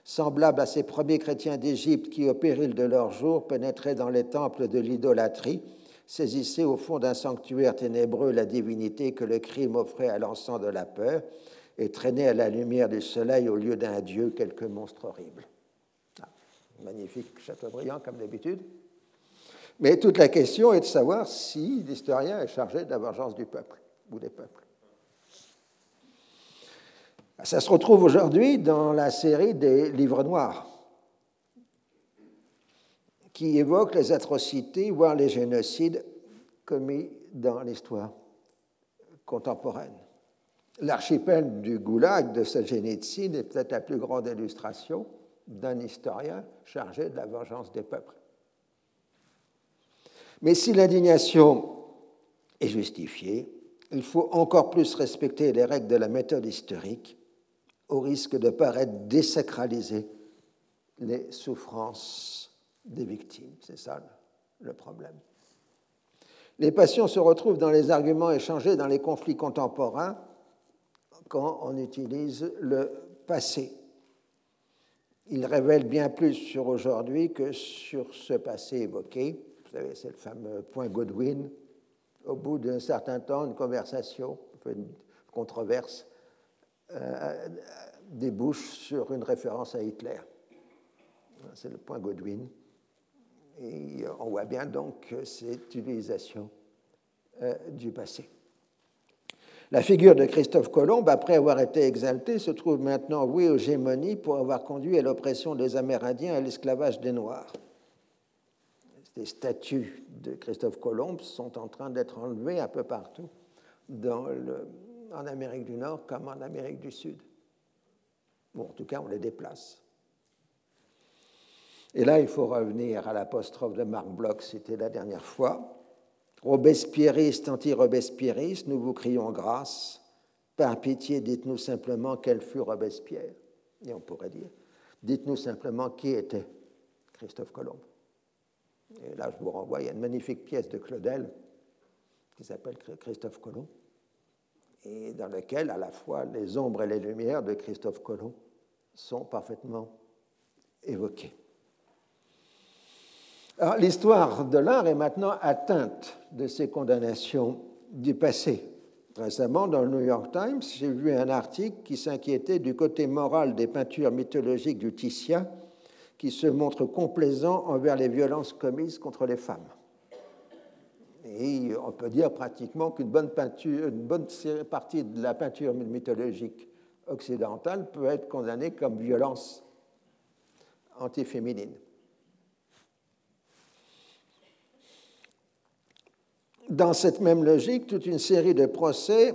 Semblable à ces premiers chrétiens d'Égypte qui, au péril de leur jour, pénétraient dans les temples de l'idolâtrie, saisissaient au fond d'un sanctuaire ténébreux la divinité que le crime offrait à l'encens de la peur et traînaient à la lumière du soleil au lieu d'un dieu quelque monstre horrible. Ah, magnifique Chateaubriand, comme d'habitude. Mais toute la question est de savoir si l'historien est chargé de la vengeance du peuple ou des peuples. Ça se retrouve aujourd'hui dans la série des livres noirs qui évoquent les atrocités, voire les génocides commis dans l'histoire contemporaine. L'archipel du Goulag de Solzhenitsyn est peut-être la plus grande illustration d'un historien chargé de la vengeance des peuples. Mais si l'indignation est justifiée, il faut encore plus respecter les règles de la méthode historique au risque de paraître désacraliser les souffrances des victimes. C'est ça le problème. Les passions se retrouvent dans les arguments échangés dans les conflits contemporains quand on utilise le passé. Ils révèlent bien plus sur aujourd'hui que sur ce passé évoqué c'est le fameux point Godwin. Au bout d'un certain temps, une conversation, une controverse, euh, débouche sur une référence à Hitler. C'est le point Godwin. Et on voit bien donc cette utilisation euh, du passé. La figure de Christophe Colomb, après avoir été exaltée, se trouve maintenant vouée aux gémonies pour avoir conduit à l'oppression des Amérindiens et à l'esclavage des Noirs. Les statues de Christophe Colomb sont en train d'être enlevées un peu partout en Amérique du Nord comme en Amérique du Sud. Bon, en tout cas, on les déplace. Et là, il faut revenir à l'apostrophe de Marc Bloch, c'était la dernière fois. Robespierriste, anti-Robespierriste, nous vous crions grâce. Par pitié, dites-nous simplement quel fut Robespierre. Et on pourrait dire, dites-nous simplement qui était Christophe Colomb. Et là, je vous renvoie, il y a une magnifique pièce de Claudel qui s'appelle Christophe Colomb, et dans laquelle, à la fois, les ombres et les lumières de Christophe Colomb sont parfaitement évoquées. L'histoire de l'art est maintenant atteinte de ces condamnations du passé. Récemment, dans le New York Times, j'ai vu un article qui s'inquiétait du côté moral des peintures mythologiques du Titien qui se montrent complaisants envers les violences commises contre les femmes. Et on peut dire pratiquement qu'une bonne, peinture, une bonne partie de la peinture mythologique occidentale peut être condamnée comme violence antiféminine. Dans cette même logique, toute une série de procès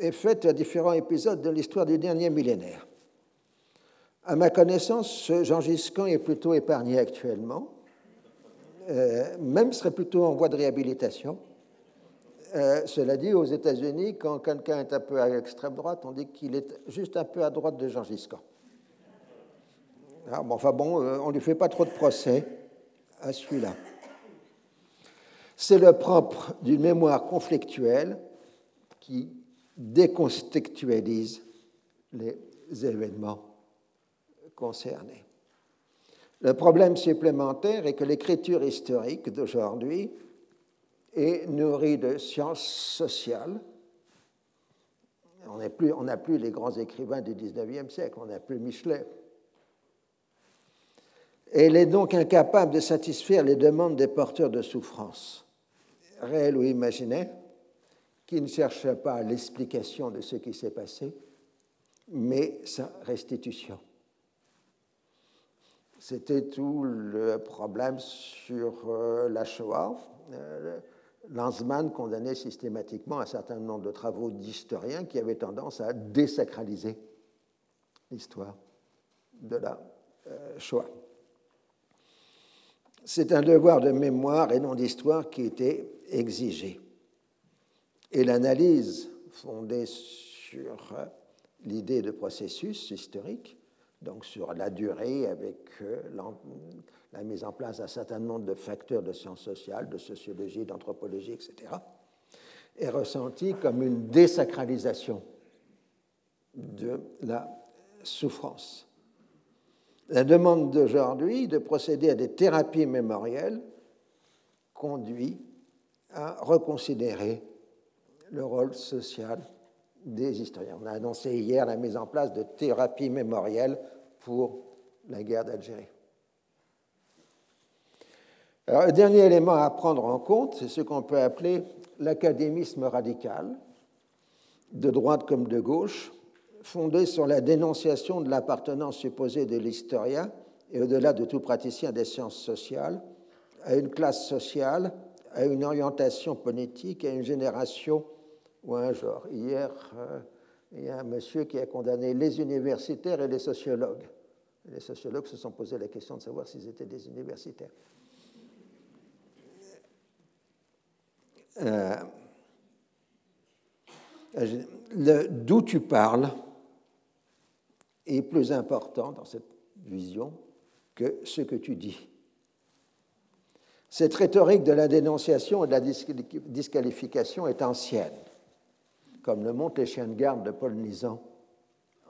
est faite à différents épisodes de l'histoire du dernier millénaire. À ma connaissance, Jean Giscon est plutôt épargné actuellement, euh, même serait plutôt en voie de réhabilitation. Euh, cela dit, aux États-Unis, quand quelqu'un est un peu à l'extrême droite, on dit qu'il est juste un peu à droite de Jean Giscon. Ah, enfin bon, euh, on ne lui fait pas trop de procès à celui-là. C'est le propre d'une mémoire conflictuelle qui décontextualise les événements concernés. Le problème supplémentaire est que l'écriture historique d'aujourd'hui est nourrie de sciences sociales. On n'a plus, les grands écrivains du XIXe siècle, on n'a plus Michelet. Elle est donc incapable de satisfaire les demandes des porteurs de souffrance réel ou imaginaire, qui ne cherche pas l'explication de ce qui s'est passé, mais sa restitution. C'était tout le problème sur euh, la Shoah. Euh, Lanzmann condamnait systématiquement un certain nombre de travaux d'historiens qui avaient tendance à désacraliser l'histoire de la euh, Shoah. C'est un devoir de mémoire et non d'histoire qui était exigé. Et l'analyse fondée sur l'idée de processus historique, donc sur la durée avec euh, la mise en place d'un certain nombre de facteurs de sciences sociales, de sociologie, d'anthropologie, etc., est ressentie comme une désacralisation de la souffrance. La demande d'aujourd'hui de procéder à des thérapies mémorielles conduit à reconsidérer le rôle social des historiens. On a annoncé hier la mise en place de thérapies mémorielles pour la guerre d'Algérie. Alors, le dernier élément à prendre en compte, c'est ce qu'on peut appeler l'académisme radical, de droite comme de gauche, fondé sur la dénonciation de l'appartenance supposée de l'historien et au-delà de tout praticien des sciences sociales à une classe sociale à une orientation politique, à une génération ou un genre. Hier, euh, il y a un monsieur qui a condamné les universitaires et les sociologues. Les sociologues se sont posé la question de savoir s'ils étaient des universitaires. Euh, D'où tu parles est plus important dans cette vision que ce que tu dis. Cette rhétorique de la dénonciation et de la disqualification est ancienne, comme le montrent les chiens de garde de Paul Nizan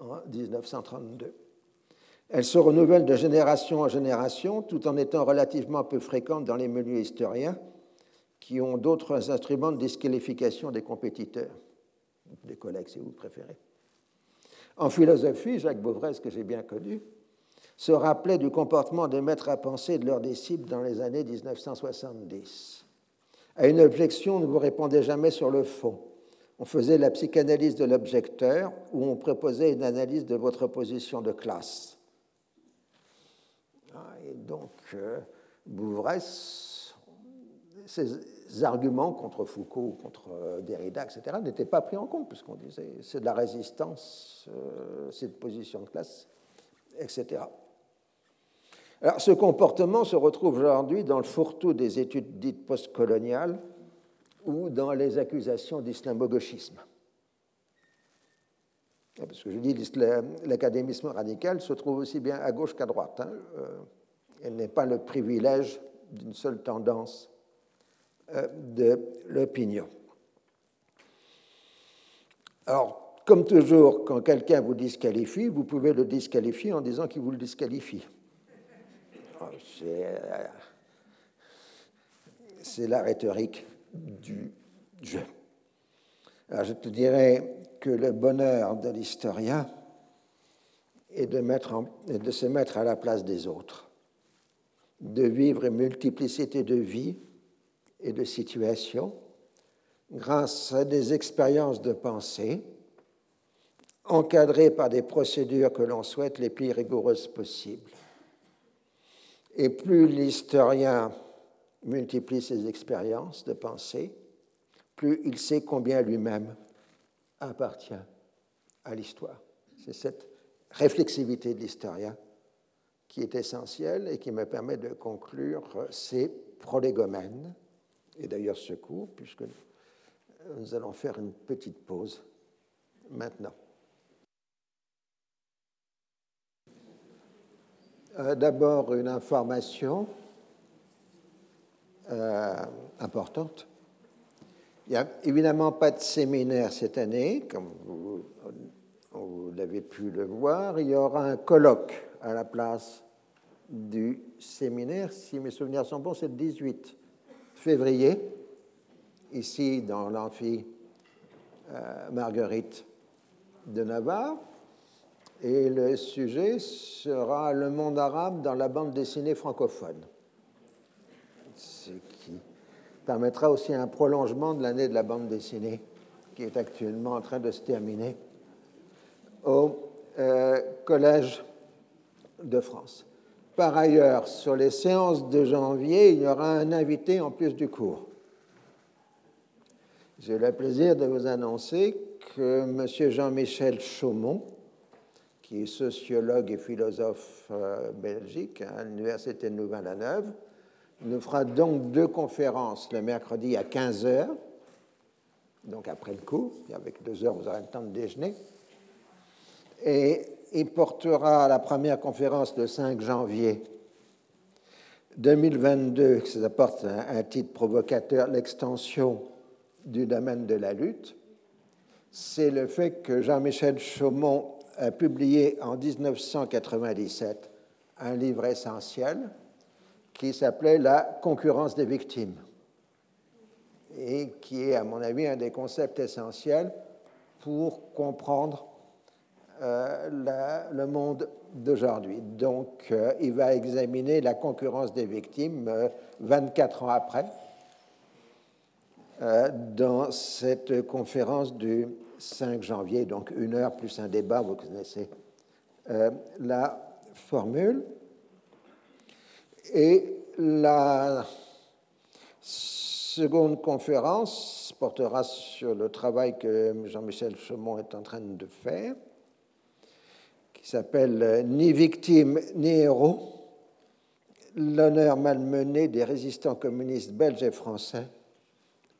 en 1932. Elle se renouvelle de génération en génération tout en étant relativement peu fréquente dans les milieux historiens qui ont d'autres instruments de disqualification des compétiteurs, des collègues si vous préférez. En philosophie, Jacques Beauvray, que j'ai bien connu, se rappelaient du comportement des maîtres à penser de leurs disciples dans les années 1970. À une objection, ne vous répondez jamais sur le fond. On faisait la psychanalyse de l'objecteur ou on proposait une analyse de votre position de classe. Ah, et donc, euh, Bouvresse, ces arguments contre Foucault, contre euh, Derrida, etc., n'étaient pas pris en compte, puisqu'on disait c'est de la résistance, euh, c'est de position de classe, etc. Alors, ce comportement se retrouve aujourd'hui dans le fourre-tout des études dites postcoloniales ou dans les accusations d'islamo-gauchisme. Parce que je dis l'académisme radical se trouve aussi bien à gauche qu'à droite. Hein. Euh, elle n'est pas le privilège d'une seule tendance euh, de l'opinion. Alors, comme toujours, quand quelqu'un vous disqualifie, vous pouvez le disqualifier en disant qu'il vous le disqualifie. Euh, c'est la rhétorique du jeu. Alors je te dirais que le bonheur de l'historien est de, de se mettre à la place des autres, de vivre une multiplicité de vies et de situations grâce à des expériences de pensée encadrées par des procédures que l'on souhaite les plus rigoureuses possibles. Et plus l'historien multiplie ses expériences de pensée, plus il sait combien lui-même appartient à l'histoire. C'est cette réflexivité de l'historien qui est essentielle et qui me permet de conclure ces prolégomènes, et d'ailleurs ce cours, puisque nous allons faire une petite pause maintenant. Euh, d'abord une information euh, importante. Il n'y a évidemment pas de séminaire cette année, comme vous, l'avez pu le voir. Il y aura un colloque à la place du séminaire. Si mes souvenirs sont bons, c'est le 18 février, ici dans l'amphi euh, Marguerite de Navarre. Et le sujet sera le monde arabe dans la bande dessinée francophone. Ce qui permettra aussi un prolongement de l'année de la bande dessinée qui est actuellement en train de se terminer au euh, Collège de France. Par ailleurs, sur les séances de janvier, il y aura un invité en plus du cours. J'ai le plaisir de vous annoncer que M. Jean-Michel Chaumont, qui est sociologue et philosophe euh, belgique à l'Université de Louvain-la-Neuve, nous fera donc deux conférences le mercredi à 15h, donc après le cours, avec deux heures, vous aurez le temps de déjeuner. Et il portera la première conférence le 5 janvier 2022, ça porte un titre provocateur, l'extension du domaine de la lutte. C'est le fait que Jean-Michel Chaumont a publié en 1997 un livre essentiel qui s'appelait La concurrence des victimes et qui est, à mon avis, un des concepts essentiels pour comprendre euh, le monde d'aujourd'hui. Donc, euh, il va examiner la concurrence des victimes 24 euh, ans après dans cette conférence du 5 janvier, donc une heure plus un débat, vous connaissez la formule. Et la seconde conférence portera sur le travail que Jean-Michel Chaumont est en train de faire, qui s'appelle Ni victime ni héros, l'honneur malmené des résistants communistes belges et français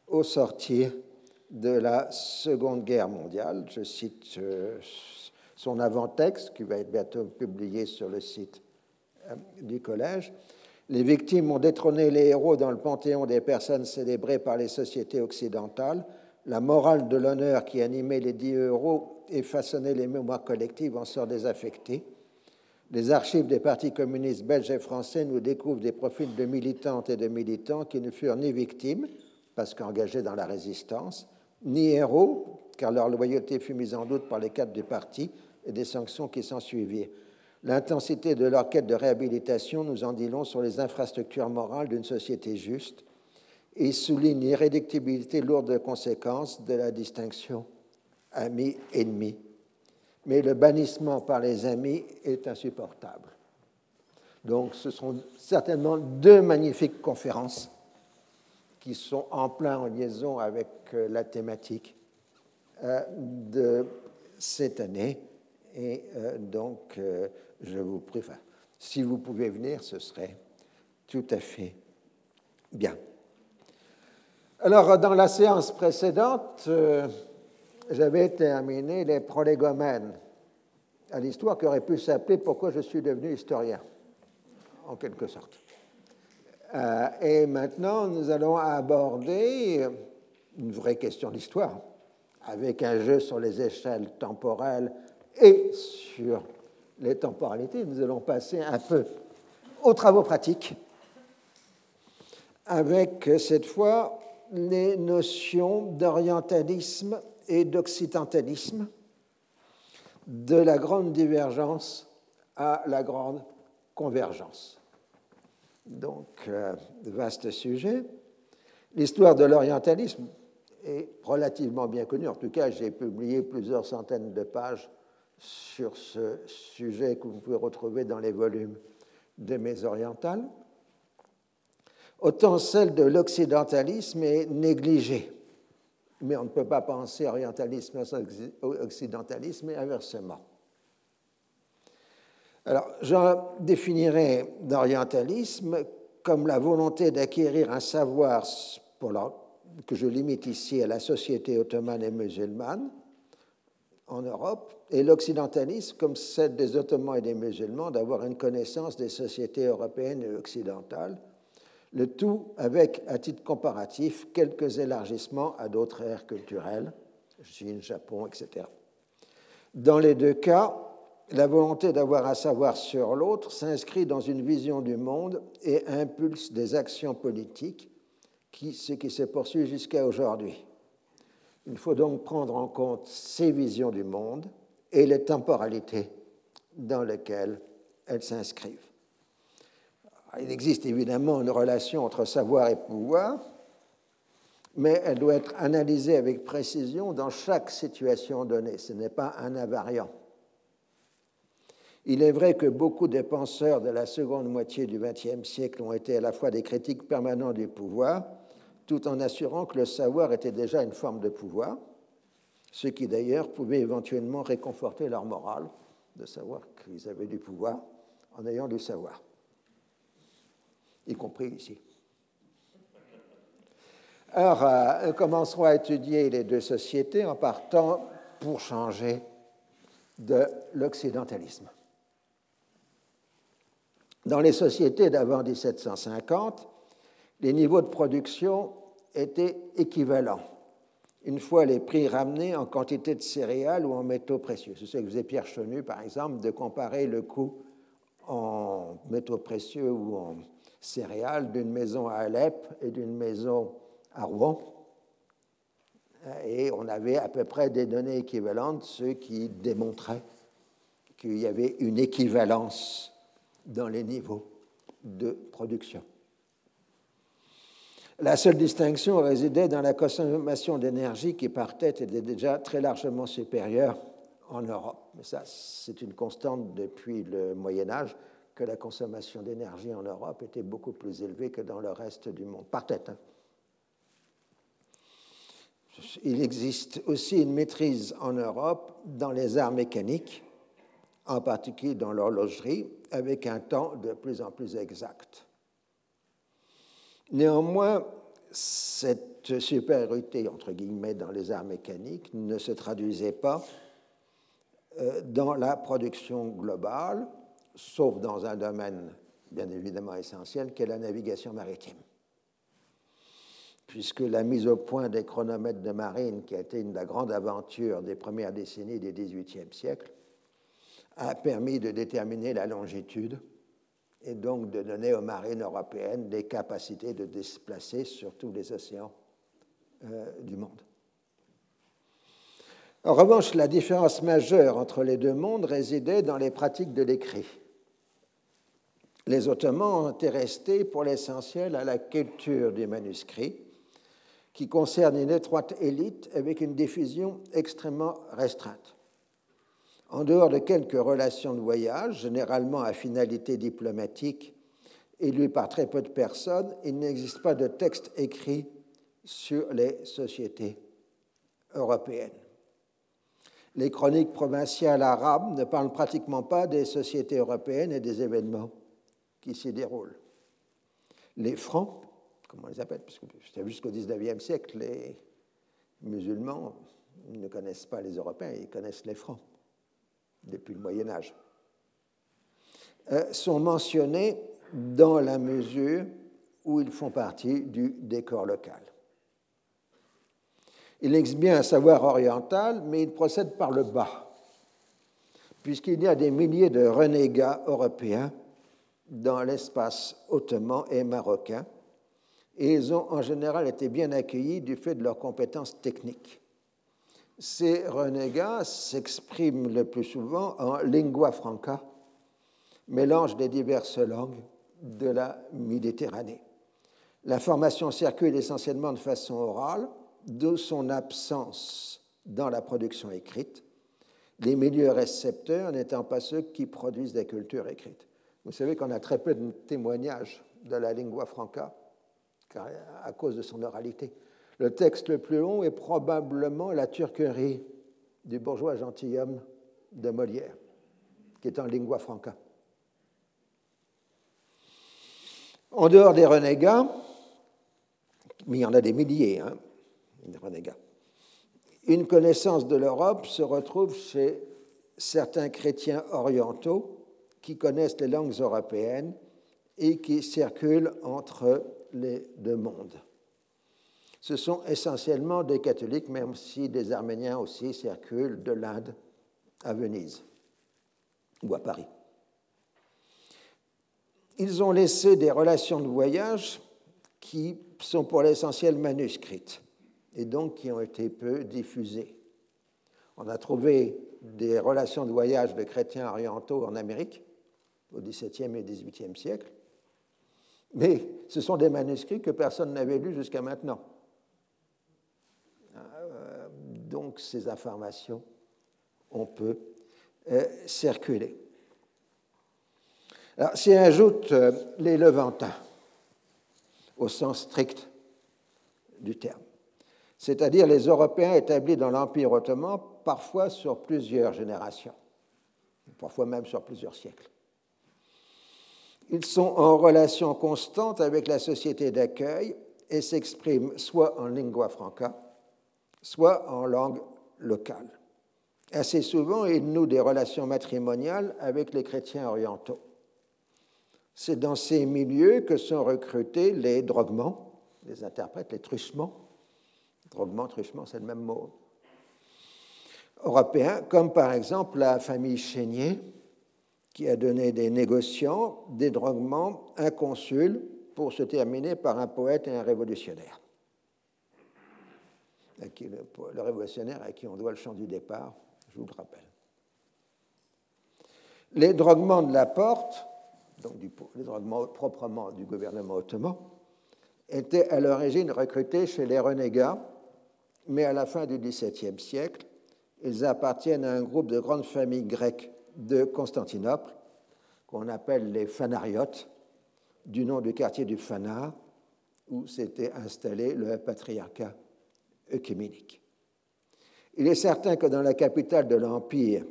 au sortir de la Seconde Guerre mondiale. Je cite euh, son avant-texte qui va être bientôt publié sur le site euh, du collège. Les victimes ont détrôné les héros dans le panthéon des personnes célébrées par les sociétés occidentales. La morale de l'honneur qui animait les dix héros et façonnait les mémoires collectives en sort désaffectée. Les archives des partis communistes belges et français nous découvrent des profils de militantes et de militants qui ne furent ni victimes, parce qu'engagés dans la résistance, ni héros, car leur loyauté fut mise en doute par les cadres du parti et des sanctions qui s'ensuivirent. L'intensité de leur quête de réhabilitation nous en dit long sur les infrastructures morales d'une société juste et souligne l'irréductibilité lourde de conséquences de la distinction ami-ennemi. Mais le bannissement par les amis est insupportable. Donc ce sont certainement deux magnifiques conférences qui sont en plein en liaison avec euh, la thématique euh, de cette année. Et euh, donc, je vous prie, si vous pouvez venir, ce serait tout à fait bien. Alors, dans la séance précédente, j'avais terminé les prolégomènes à l'histoire qui aurait pu s'appeler Pourquoi je suis devenu historien, en quelque sorte. Euh, et maintenant, nous allons aborder une vraie question d'histoire, avec un jeu sur les échelles temporelles et sur les temporalités. Nous allons passer un peu aux travaux pratiques, avec cette fois les notions d'orientalisme et d'occidentalisme, de la grande divergence à la grande convergence. Donc, euh, vaste sujet. L'histoire de l'orientalisme est relativement bien connue. En tout cas, j'ai publié plusieurs centaines de pages sur ce sujet que vous pouvez retrouver dans les volumes de mes orientales. Autant celle de l'occidentalisme est négligée. Mais on ne peut pas penser orientalisme sans occidentalisme et inversement. Alors, je définirais l'orientalisme comme la volonté d'acquérir un savoir pour que je limite ici à la société ottomane et musulmane en Europe, et l'occidentalisme comme celle des Ottomans et des musulmans d'avoir une connaissance des sociétés européennes et occidentales, le tout avec, à titre comparatif, quelques élargissements à d'autres aires culturelles, Chine, Japon, etc. Dans les deux cas, la volonté d'avoir un savoir sur l'autre s'inscrit dans une vision du monde et impulse des actions politiques, qui, ce qui se poursuit jusqu'à aujourd'hui. Il faut donc prendre en compte ces visions du monde et les temporalités dans lesquelles elles s'inscrivent. Il existe évidemment une relation entre savoir et pouvoir, mais elle doit être analysée avec précision dans chaque situation donnée. Ce n'est pas un invariant. Il est vrai que beaucoup des penseurs de la seconde moitié du XXe siècle ont été à la fois des critiques permanents du pouvoir, tout en assurant que le savoir était déjà une forme de pouvoir, ce qui d'ailleurs pouvait éventuellement réconforter leur morale de savoir qu'ils avaient du pouvoir en ayant du savoir, y compris ici. Alors, euh, commencerons à étudier les deux sociétés en partant pour changer de l'occidentalisme. Dans les sociétés d'avant 1750, les niveaux de production étaient équivalents, une fois les prix ramenés en quantité de céréales ou en métaux précieux. C'est ce que faisait Pierre Chenu, par exemple, de comparer le coût en métaux précieux ou en céréales d'une maison à Alep et d'une maison à Rouen. Et on avait à peu près des données équivalentes, ce qui démontrait qu'il y avait une équivalence dans les niveaux de production. La seule distinction résidait dans la consommation d'énergie qui par tête était déjà très largement supérieure en Europe. Mais ça, c'est une constante depuis le Moyen Âge, que la consommation d'énergie en Europe était beaucoup plus élevée que dans le reste du monde, par tête. Hein. Il existe aussi une maîtrise en Europe dans les arts mécaniques, en particulier dans l'horlogerie, avec un temps de plus en plus exact. Néanmoins, cette supériorité, entre guillemets, dans les arts mécaniques ne se traduisait pas euh, dans la production globale, sauf dans un domaine bien évidemment essentiel, qui est la navigation maritime. Puisque la mise au point des chronomètres de marine, qui a été une de la grande aventure des premières décennies du XVIIIe siècle, a permis de déterminer la longitude et donc de donner aux marines européennes des capacités de déplacer sur tous les océans euh, du monde. En revanche, la différence majeure entre les deux mondes résidait dans les pratiques de l'écrit. Les Ottomans ont été restés pour l'essentiel à la culture des manuscrits, qui concerne une étroite élite avec une diffusion extrêmement restreinte. En dehors de quelques relations de voyage, généralement à finalité diplomatique et par très peu de personnes, il n'existe pas de texte écrit sur les sociétés européennes. Les chroniques provinciales arabes ne parlent pratiquement pas des sociétés européennes et des événements qui s'y déroulent. Les francs comment on les appelle, parce que jusqu'au XIXe siècle, les musulmans ne connaissent pas les Européens, ils connaissent les Francs depuis le Moyen Âge, euh, sont mentionnés dans la mesure où ils font partie du décor local. Il existe bien un savoir oriental, mais il procède par le bas, puisqu'il y a des milliers de renégats européens dans l'espace ottoman et marocain, et ils ont en général été bien accueillis du fait de leurs compétences techniques. Ces renégats s'expriment le plus souvent en lingua franca, mélange des diverses langues de la Méditerranée. L'information circule essentiellement de façon orale, de son absence dans la production écrite, les milieux récepteurs n'étant pas ceux qui produisent des cultures écrites. Vous savez qu'on a très peu de témoignages de la lingua franca à cause de son oralité. Le texte le plus long est probablement la turquerie du bourgeois gentilhomme de Molière, qui est en lingua franca. En dehors des renégats, mais il y en a des milliers, hein, renégats, une connaissance de l'Europe se retrouve chez certains chrétiens orientaux qui connaissent les langues européennes et qui circulent entre les deux mondes. Ce sont essentiellement des catholiques, même si des arméniens aussi circulent de l'Inde à Venise ou à Paris. Ils ont laissé des relations de voyage qui sont pour l'essentiel manuscrites et donc qui ont été peu diffusées. On a trouvé des relations de voyage de chrétiens orientaux en Amérique au XVIIe et XVIIIe siècle, mais ce sont des manuscrits que personne n'avait lus jusqu'à maintenant. Euh, donc ces informations, on peut euh, circuler. Alors, si on euh, les Levantins, au sens strict du terme, c'est-à-dire les Européens établis dans l'Empire ottoman, parfois sur plusieurs générations, parfois même sur plusieurs siècles. Ils sont en relation constante avec la société d'accueil et s'expriment soit en lingua franca, soit en langue locale. Assez souvent, ils nouent des relations matrimoniales avec les chrétiens orientaux. C'est dans ces milieux que sont recrutés les droguements, les interprètes, les truchements. Droguement, truchement, c'est le même mot. Européens, comme par exemple la famille Chénier, qui a donné des négociants, des droguements, un consul, pour se terminer par un poète et un révolutionnaire. Le, révolutionnaire à qui on doit le chant du départ, je vous le rappelle. Les droguements de la porte, donc les droguements proprement du gouvernement ottoman, étaient à l'origine recrutés chez les renégats, mais à la fin du XVIIe siècle, ils appartiennent à un groupe de grandes familles grecques de Constantinople, qu'on appelle les Phanariotes, du nom du quartier du Phanar, où s'était installé le patriarcat œcuménique. Il est certain que dans la capitale de l'Empire,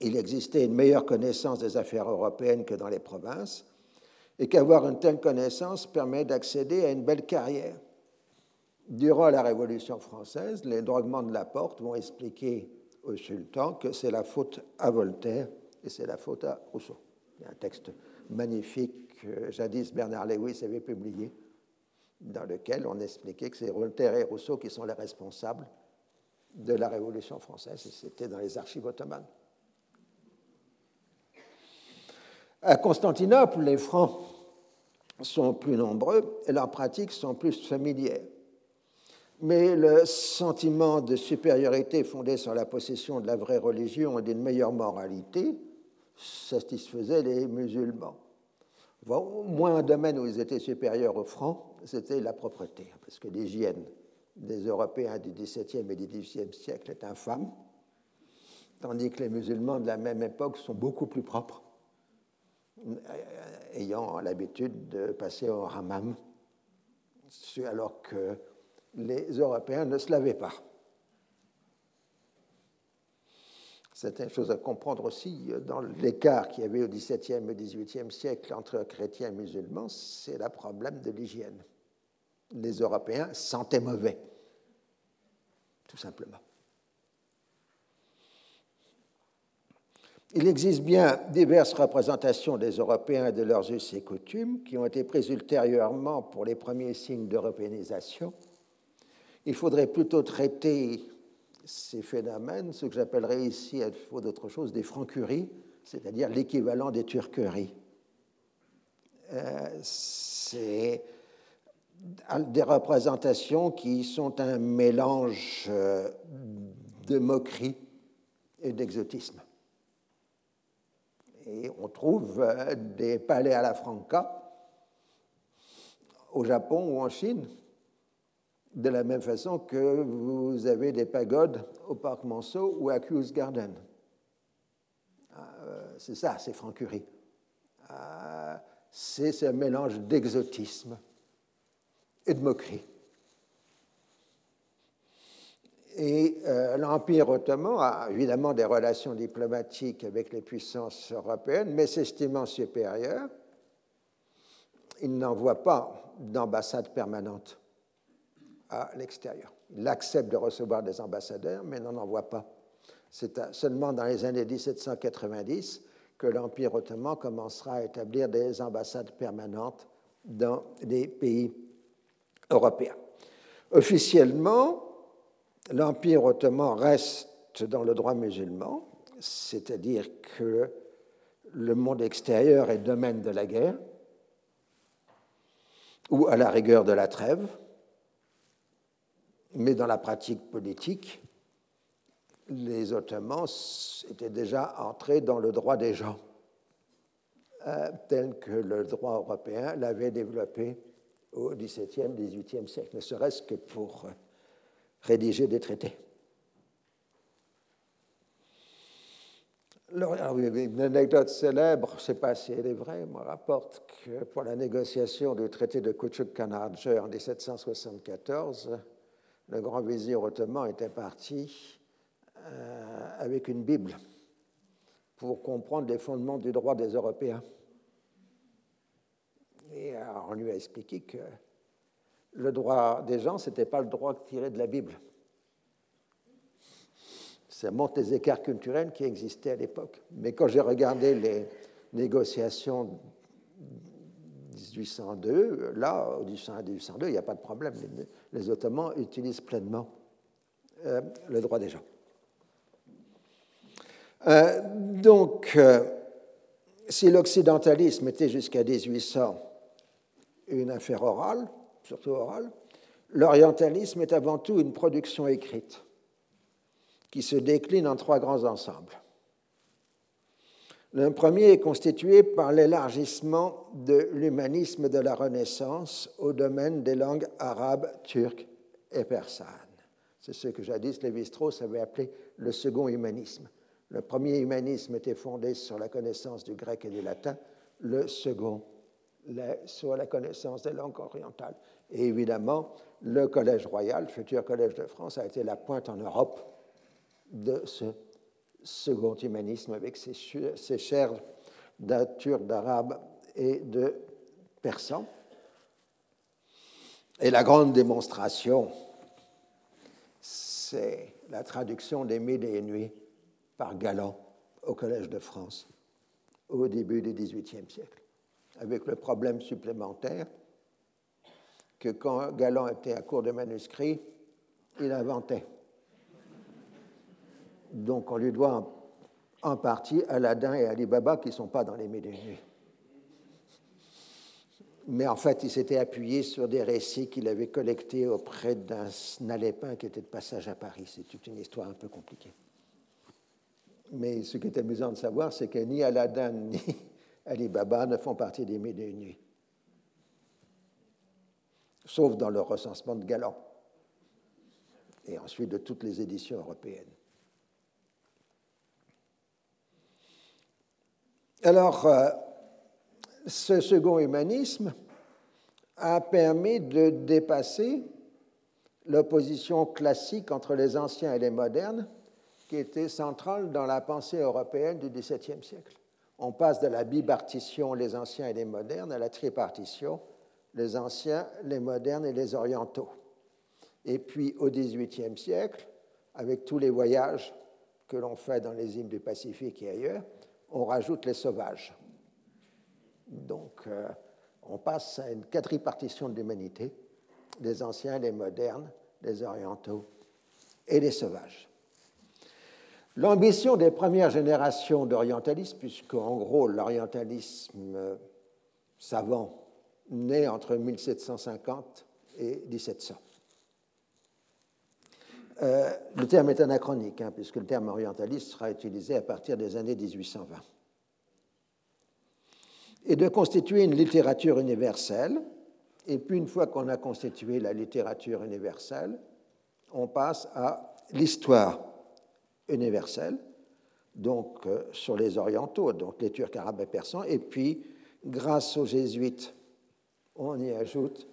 il existait une meilleure connaissance des affaires européennes que dans les provinces, et qu'avoir une telle connaissance permet d'accéder à une belle carrière. Durant la Révolution française, les droguements de la porte vont expliquer au sultan que c'est la faute à Voltaire et c'est la faute à Rousseau. Il y a un texte magnifique que jadis Bernard Lewis avait publié, dans lequel on expliquait que c'est Voltaire et Rousseau qui sont les responsables de la Révolution française, et c'était dans les archives ottomanes. À Constantinople, les Francs sont plus nombreux et leurs pratiques sont plus familières mais le sentiment de supériorité fondé sur la possession de la vraie religion et d'une meilleure moralité satisfaisait les musulmans. moins un domaine où ils étaient supérieurs aux francs, c'était la propreté, parce que l'hygiène des Européens du XVIIe et du XVIIIe siècle est infâme, tandis que les musulmans de la même époque sont beaucoup plus propres, ayant l'habitude de passer au hammam, alors que les Européens ne se lavaient pas. C'est une chose à comprendre aussi dans l'écart qu'il y avait au XVIIe et XVIIIe siècle entre chrétiens et musulmans, c'est le problème de l'hygiène. Les Européens sentaient mauvais, tout simplement. Il existe bien diverses représentations des Européens et de leurs us et coutumes qui ont été prises ultérieurement pour les premiers signes d'européanisation. Il faudrait plutôt traiter ces phénomènes, ce que j'appellerais ici, à défaut d'autre chose, des francuries, c'est-à-dire l'équivalent des turqueries. Euh, c'est des représentations qui sont un mélange euh, de moquerie et d'exotisme. Et on trouve euh, des palais à la Franca au Japon ou en Chine de la même façon que vous avez des pagodes au parc Monceau ou à Kews Garden. Euh, c'est ça, c'est francurie. Euh, c'est ce mélange d'exotisme et de moquerie. Et euh, l'Empire ottoman a évidemment des relations diplomatiques avec les puissances européennes, mais s'estimant supérieur, il n'envoie pas d'ambassade permanente à l'extérieur. Il accepte de recevoir des ambassadeurs, mais n'en envoie pas. C'est seulement dans les années 1790 que l'Empire ottoman commencera à établir des ambassades permanentes dans les pays européens. Officiellement, l'Empire ottoman reste dans le droit musulman, c'est-à-dire que le monde extérieur est domaine de la guerre, ou à la rigueur de la trêve, mais dans la pratique politique, les Ottomans étaient déjà entrés dans le droit des gens, euh, tel que le droit européen l'avait développé au XVIIe, XVIIIe siècle, ne serait-ce que pour euh, rédiger des traités. Une anecdote célèbre, je ne sais pas si elle est vraie, me rapporte que pour la négociation du traité de Küçük-Kanarca en 1774, le grand vizir ottoman était parti euh, avec une Bible pour comprendre les fondements du droit des Européens. Et on lui a expliqué que le droit des gens, ce n'était pas le droit tiré de la Bible. Ça montre les écarts culturels qui existaient à l'époque. Mais quand j'ai regardé les négociations 1802, là, au 1802, il n'y a pas de problème. Les, Ottomans utilisent pleinement euh, le droit des gens. Euh, donc, euh, si l'occidentalisme était jusqu'à 1800 une affaire orale, surtout orale, l'orientalisme est avant tout une production écrite qui se décline en trois grands ensembles. Le premier est constitué par l'élargissement de l'humanisme de la Renaissance au domaine des langues arabes, turques et persanes. C'est ce que jadis Lévi-Strauss avait appelé le second humanisme. Le premier humanisme était fondé sur la connaissance du grec et du latin, le second sur la connaissance des langues orientales. Et évidemment, le Collège royal, le futur Collège de France, a été la pointe en Europe de ce second humanisme avec ses, ses chairs turcs, d'arabes et de persans. Et la grande démonstration, c'est la traduction des Mille et Nuits par Galland au Collège de France au début du XVIIIe siècle, avec le problème supplémentaire que quand Galland était à court de manuscrits, il inventait. Donc on lui doit en, partie Aladdin et Ali Baba qui ne sont pas dans les Médénus. Mais en fait, il s'était appuyé sur des récits qu'il avait collectés auprès d'un Snalépin qui était de passage à Paris. C'est toute une histoire un peu compliquée. Mais ce qui est amusant de savoir, c'est que ni Aladdin (laughs) ni Ali Baba ne font partie des mille sauf dans le recensement de Galant, et ensuite de toutes les éditions européennes. Alors, euh, ce second humanisme a permis de dépasser l'opposition classique entre les anciens et les modernes qui était centrale dans la pensée européenne du XVIIe siècle. On passe de la bipartition, les anciens et les modernes, à la tripartition, les anciens, les modernes et les orientaux. Et puis au XVIIIe siècle, avec tous les voyages que l'on fait dans les îles du Pacifique et ailleurs, on rajoute les sauvages. Donc, euh, on passe à une quadripartition de l'humanité, les anciens, les modernes, les orientaux et les sauvages. L'ambition des premières générations d'orientalisme, puisque en gros l'orientalisme euh, savant naît entre 1750 et 1700. Euh, le terme est anachronique, hein, puisque le terme orientaliste sera utilisé à partir des années 1820. Et de constituer une littérature universelle. Et puis, une fois qu'on a constitué la littérature universelle, on passe à l'histoire universelle, donc euh, sur les orientaux, donc les Turcs, Arabes et Persans. Et puis, grâce aux Jésuites, on y ajoute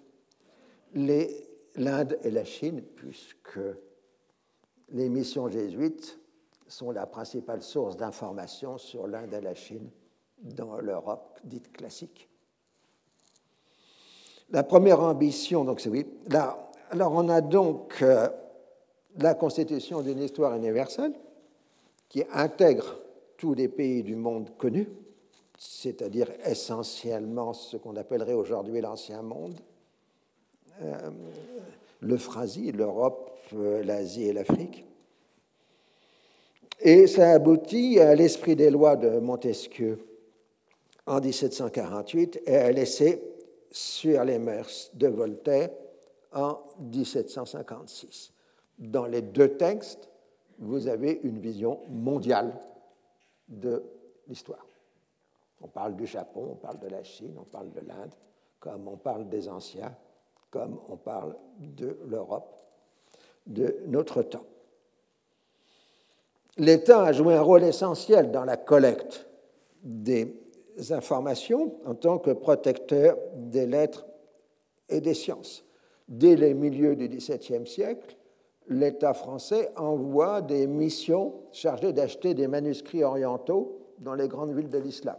l'Inde et la Chine, puisque les missions jésuites sont la principale source d'information sur l'Inde et la Chine dans l'Europe dite classique. La première ambition, donc c'est oui. Là, alors on a donc euh, la constitution d'une histoire universelle qui intègre tous les pays du monde connu, c'est-à-dire essentiellement ce qu'on appellerait aujourd'hui l'ancien monde, euh, l'Euphrasie, l'Europe, l'Asie et l'Afrique. Et ça aboutit à l'esprit des lois de Montesquieu en 1748 et à l'essai sur les mœurs de Voltaire en 1756. Dans les deux textes, vous avez une vision mondiale de l'histoire. On parle du Japon, on parle de la Chine, on parle de l'Inde, comme on parle des anciens, comme on parle de l'Europe de notre temps. L'État a joué un rôle essentiel dans la collecte des informations en tant que protecteur des lettres et des sciences. Dès les milieux du XVIIe siècle, l'État français envoie des missions chargées d'acheter des manuscrits orientaux dans les grandes villes de l'islam.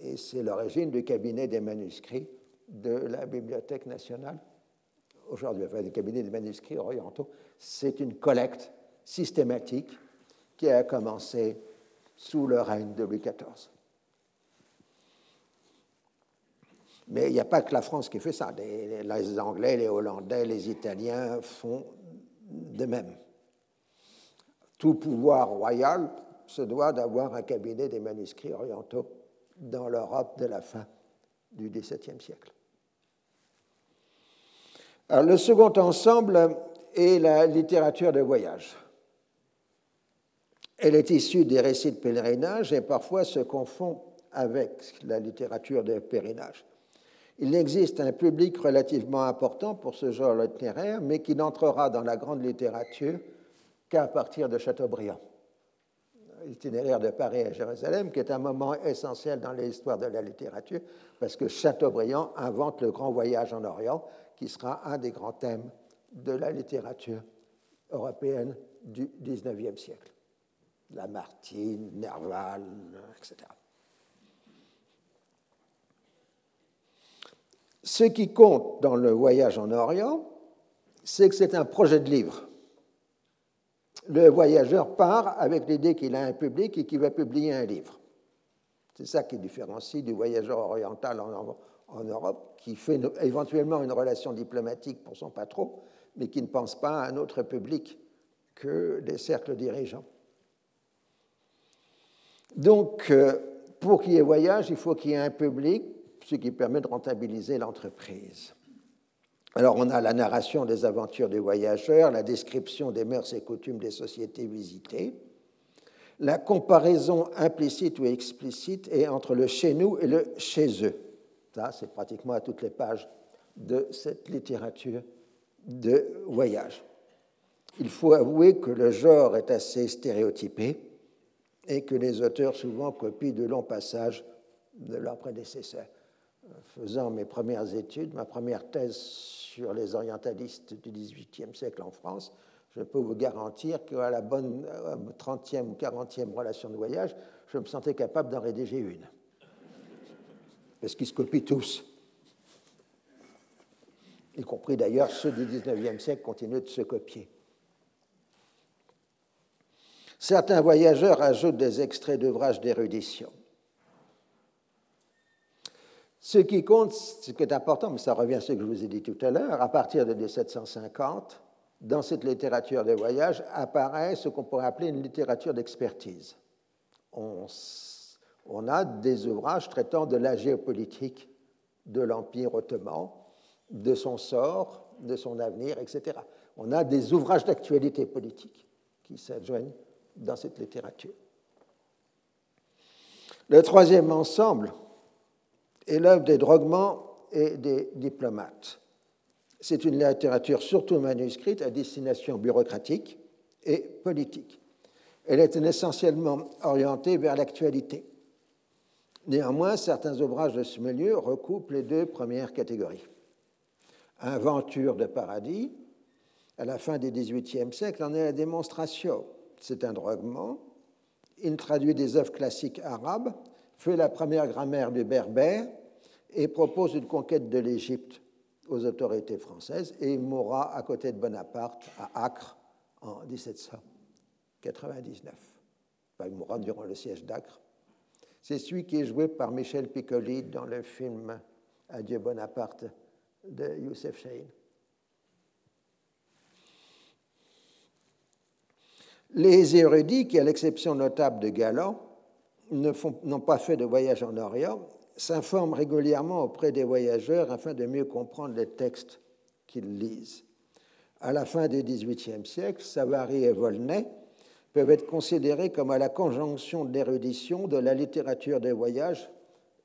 Et c'est l'origine du cabinet des manuscrits de la Bibliothèque nationale aujourd'hui, enfin, des cabinets des manuscrits orientaux, c'est une collecte systématique qui a commencé sous le règne de Louis XIV. Mais il n'y a pas que la France qui fait ça. Les Anglais, les Hollandais, les Italiens font de même. Tout pouvoir royal se doit d'avoir un cabinet des manuscrits orientaux dans l'Europe de la fin du XVIIe siècle le second ensemble est la littérature de voyage. Elle est issue des récits de pèlerinage et parfois se confond avec la littérature de pèlerinage. Il existe un public relativement important pour ce genre littéraire, mais qui n'entrera dans la grande littérature qu'à partir de Chateaubriand. L'itinéraire de Paris à Jérusalem, qui est un moment essentiel dans l'histoire de la littérature, parce que Chateaubriand invente le grand voyage en Orient, qui sera un des grands thèmes de la littérature européenne du XIXe siècle. Lamartine, Nerval, etc. Ce qui compte dans le voyage en Orient, c'est que c'est un projet de livre. Le voyageur part avec l'idée qu'il a un public et qu'il va publier un livre. C'est ça qui différencie du voyageur oriental en, en Europe, qui fait éventuellement une relation diplomatique pour son patron, mais qui ne pense pas à un autre public que les cercles dirigeants. Donc, euh, pour qu'il y ait voyage, il faut qu'il y ait un public, ce qui permet de rentabiliser l'entreprise. Alors, on a la narration des aventures des voyageurs, la description des mœurs et coutumes des sociétés visitées, La comparaison implicite ou explicite est entre le chez nous et le chez eux. C'est pratiquement à toutes les pages de cette littérature de voyage. Il faut avouer que le genre est assez stéréotypé et que les auteurs souvent copient de longs passages de leurs prédécesseurs. Faisant mes premières études, ma première thèse sur les orientalistes du XVIIIe siècle en France, je peux vous garantir qu'à la bonne 30e ou 40e relation de voyage, je me sentais capable d'en rédiger une. Parce qu'ils se copient tous. Y compris d'ailleurs ceux du XIXe siècle continuent de se copier. Certains voyageurs ajoutent des extraits d'ouvrages d'érudition. Ce qui compte, ce qui est important, mais ça revient à ce que je vous ai dit tout à l'heure, à partir de 1750, dans cette littérature de voyage apparaît ce qu'on pourrait appeler une littérature d'expertise. On, on, a des ouvrages traitant de la géopolitique de l'Empire ottoman, de son sort, de son avenir, etc. On a des ouvrages d'actualité politique qui s'adjoignent dans cette littérature. Le troisième ensemble est l'œuvre des droguements et des diplomates. C'est une littérature surtout manuscrite à destination bureaucratique et politique. Elle est essentiellement orientée vers l'actualité. Néanmoins, certains ouvrages de ce milieu recoupent les deux premières catégories. Inventure de paradis, à la fin du XVIIIe siècle, en est la démonstration c'est un droguement. Il traduit des œuvres classiques arabes, fait la première grammaire du berbère et propose une conquête de l'Égypte aux autorités françaises et il mourra à côté de Bonaparte à Acre en 1799. il mourra durant le siège d'Acre. C'est celui qui est joué par Michel Piccoli dans le film Adieu Bonaparte de Youssef Chahine. Les érudits, qui, à l'exception notable de Galan, n'ont pas fait de voyage en Orient, s'informent régulièrement auprès des voyageurs afin de mieux comprendre les textes qu'ils lisent. À la fin du XVIIIe siècle, Savary et Volney peuvent être considérés comme à la conjonction de l'érudition, de la littérature des voyages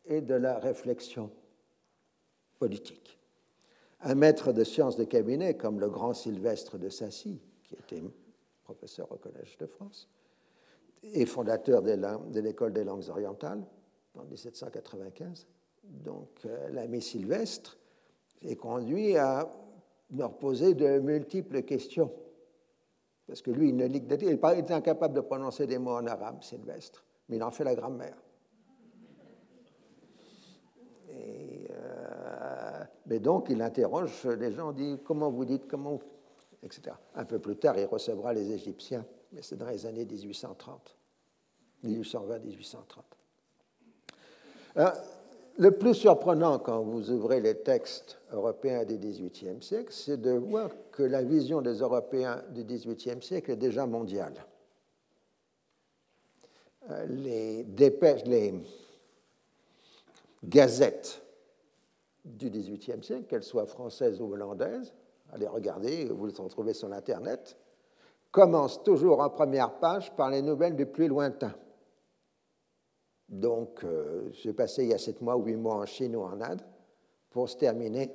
et de la réflexion politique. Un maître de sciences de cabinet comme le grand Sylvestre de Sassy, qui était professeur au Collège de France, et fondateur de l'école des langues orientales en 1795. Donc euh, l'ami Sylvestre est conduit à leur poser de multiples questions. Parce que lui, il, ne, est incapable de prononcer des mots en arabe, Sylvestre, mais il en fait la grammaire. Euh, mais donc, il interroge les gens, dit comment vous dites, comment etc. Un peu plus tard, il recevra les Égyptiens, mais c'est dans les années 1830, 1820-1830. Le plus surprenant quand vous ouvrez les textes européens du XVIIIe siècle, c'est de voir que la vision des Européens du XVIIIe siècle est déjà mondiale. Euh, les gazettes du XVIIIe siècle, qu'elles soient françaises ou hollandaises, allez regarder, vous les retrouvez sur l'Internet, commence toujours en première page par les nouvelles du plus lointain. Donc, euh, j'ai passé il y a sept mois, huit mois en Chine ou en Inde, pour se terminer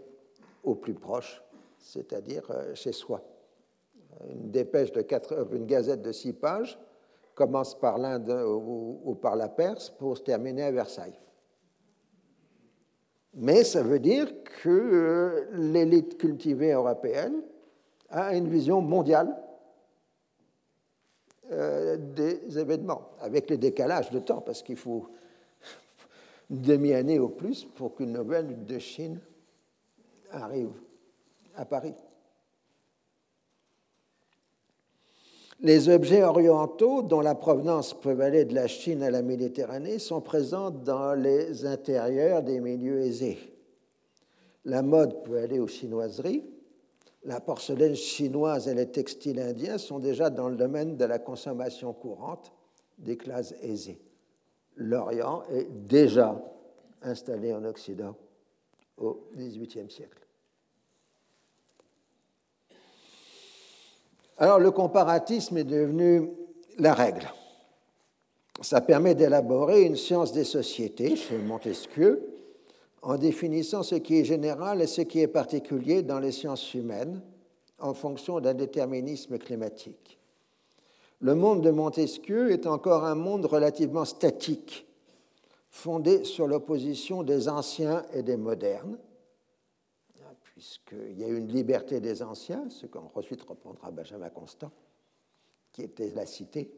au plus proche, c'est-à-dire euh, chez soi. Une dépêche de quatre, euh, une gazette de six pages commence par l'Inde ou par la Perse pour se terminer à Versailles. Mais ça veut dire que euh, l'élite cultivée européenne a une vision mondiale euh, des événements, avec les décalages de temps, parce qu'il faut une (laughs) demi-année au plus pour qu'une nouvelle de Chine arrive à Paris. Les objets orientaux, dont la provenance peut aller de la Chine à la Méditerranée, sont présents dans les intérieurs des milieux aisés. La mode peut aller aux chinoiseries. La porcelaine chinoise et les textiles indiens sont déjà dans le domaine de la consommation courante des classes aisées. L'Orient est déjà installé en Occident au XVIIIe siècle. Alors le comparatisme est devenu la règle. Ça permet d'élaborer une science des sociétés chez Montesquieu en définissant ce qui est général et ce qui est particulier dans les sciences humaines en fonction d'un déterminisme climatique. Le monde de Montesquieu est encore un monde relativement statique, fondé sur l'opposition des anciens et des modernes, puisqu'il y a une liberté des anciens, ce qu'ensuite reprendra Benjamin Constant, qui était la cité,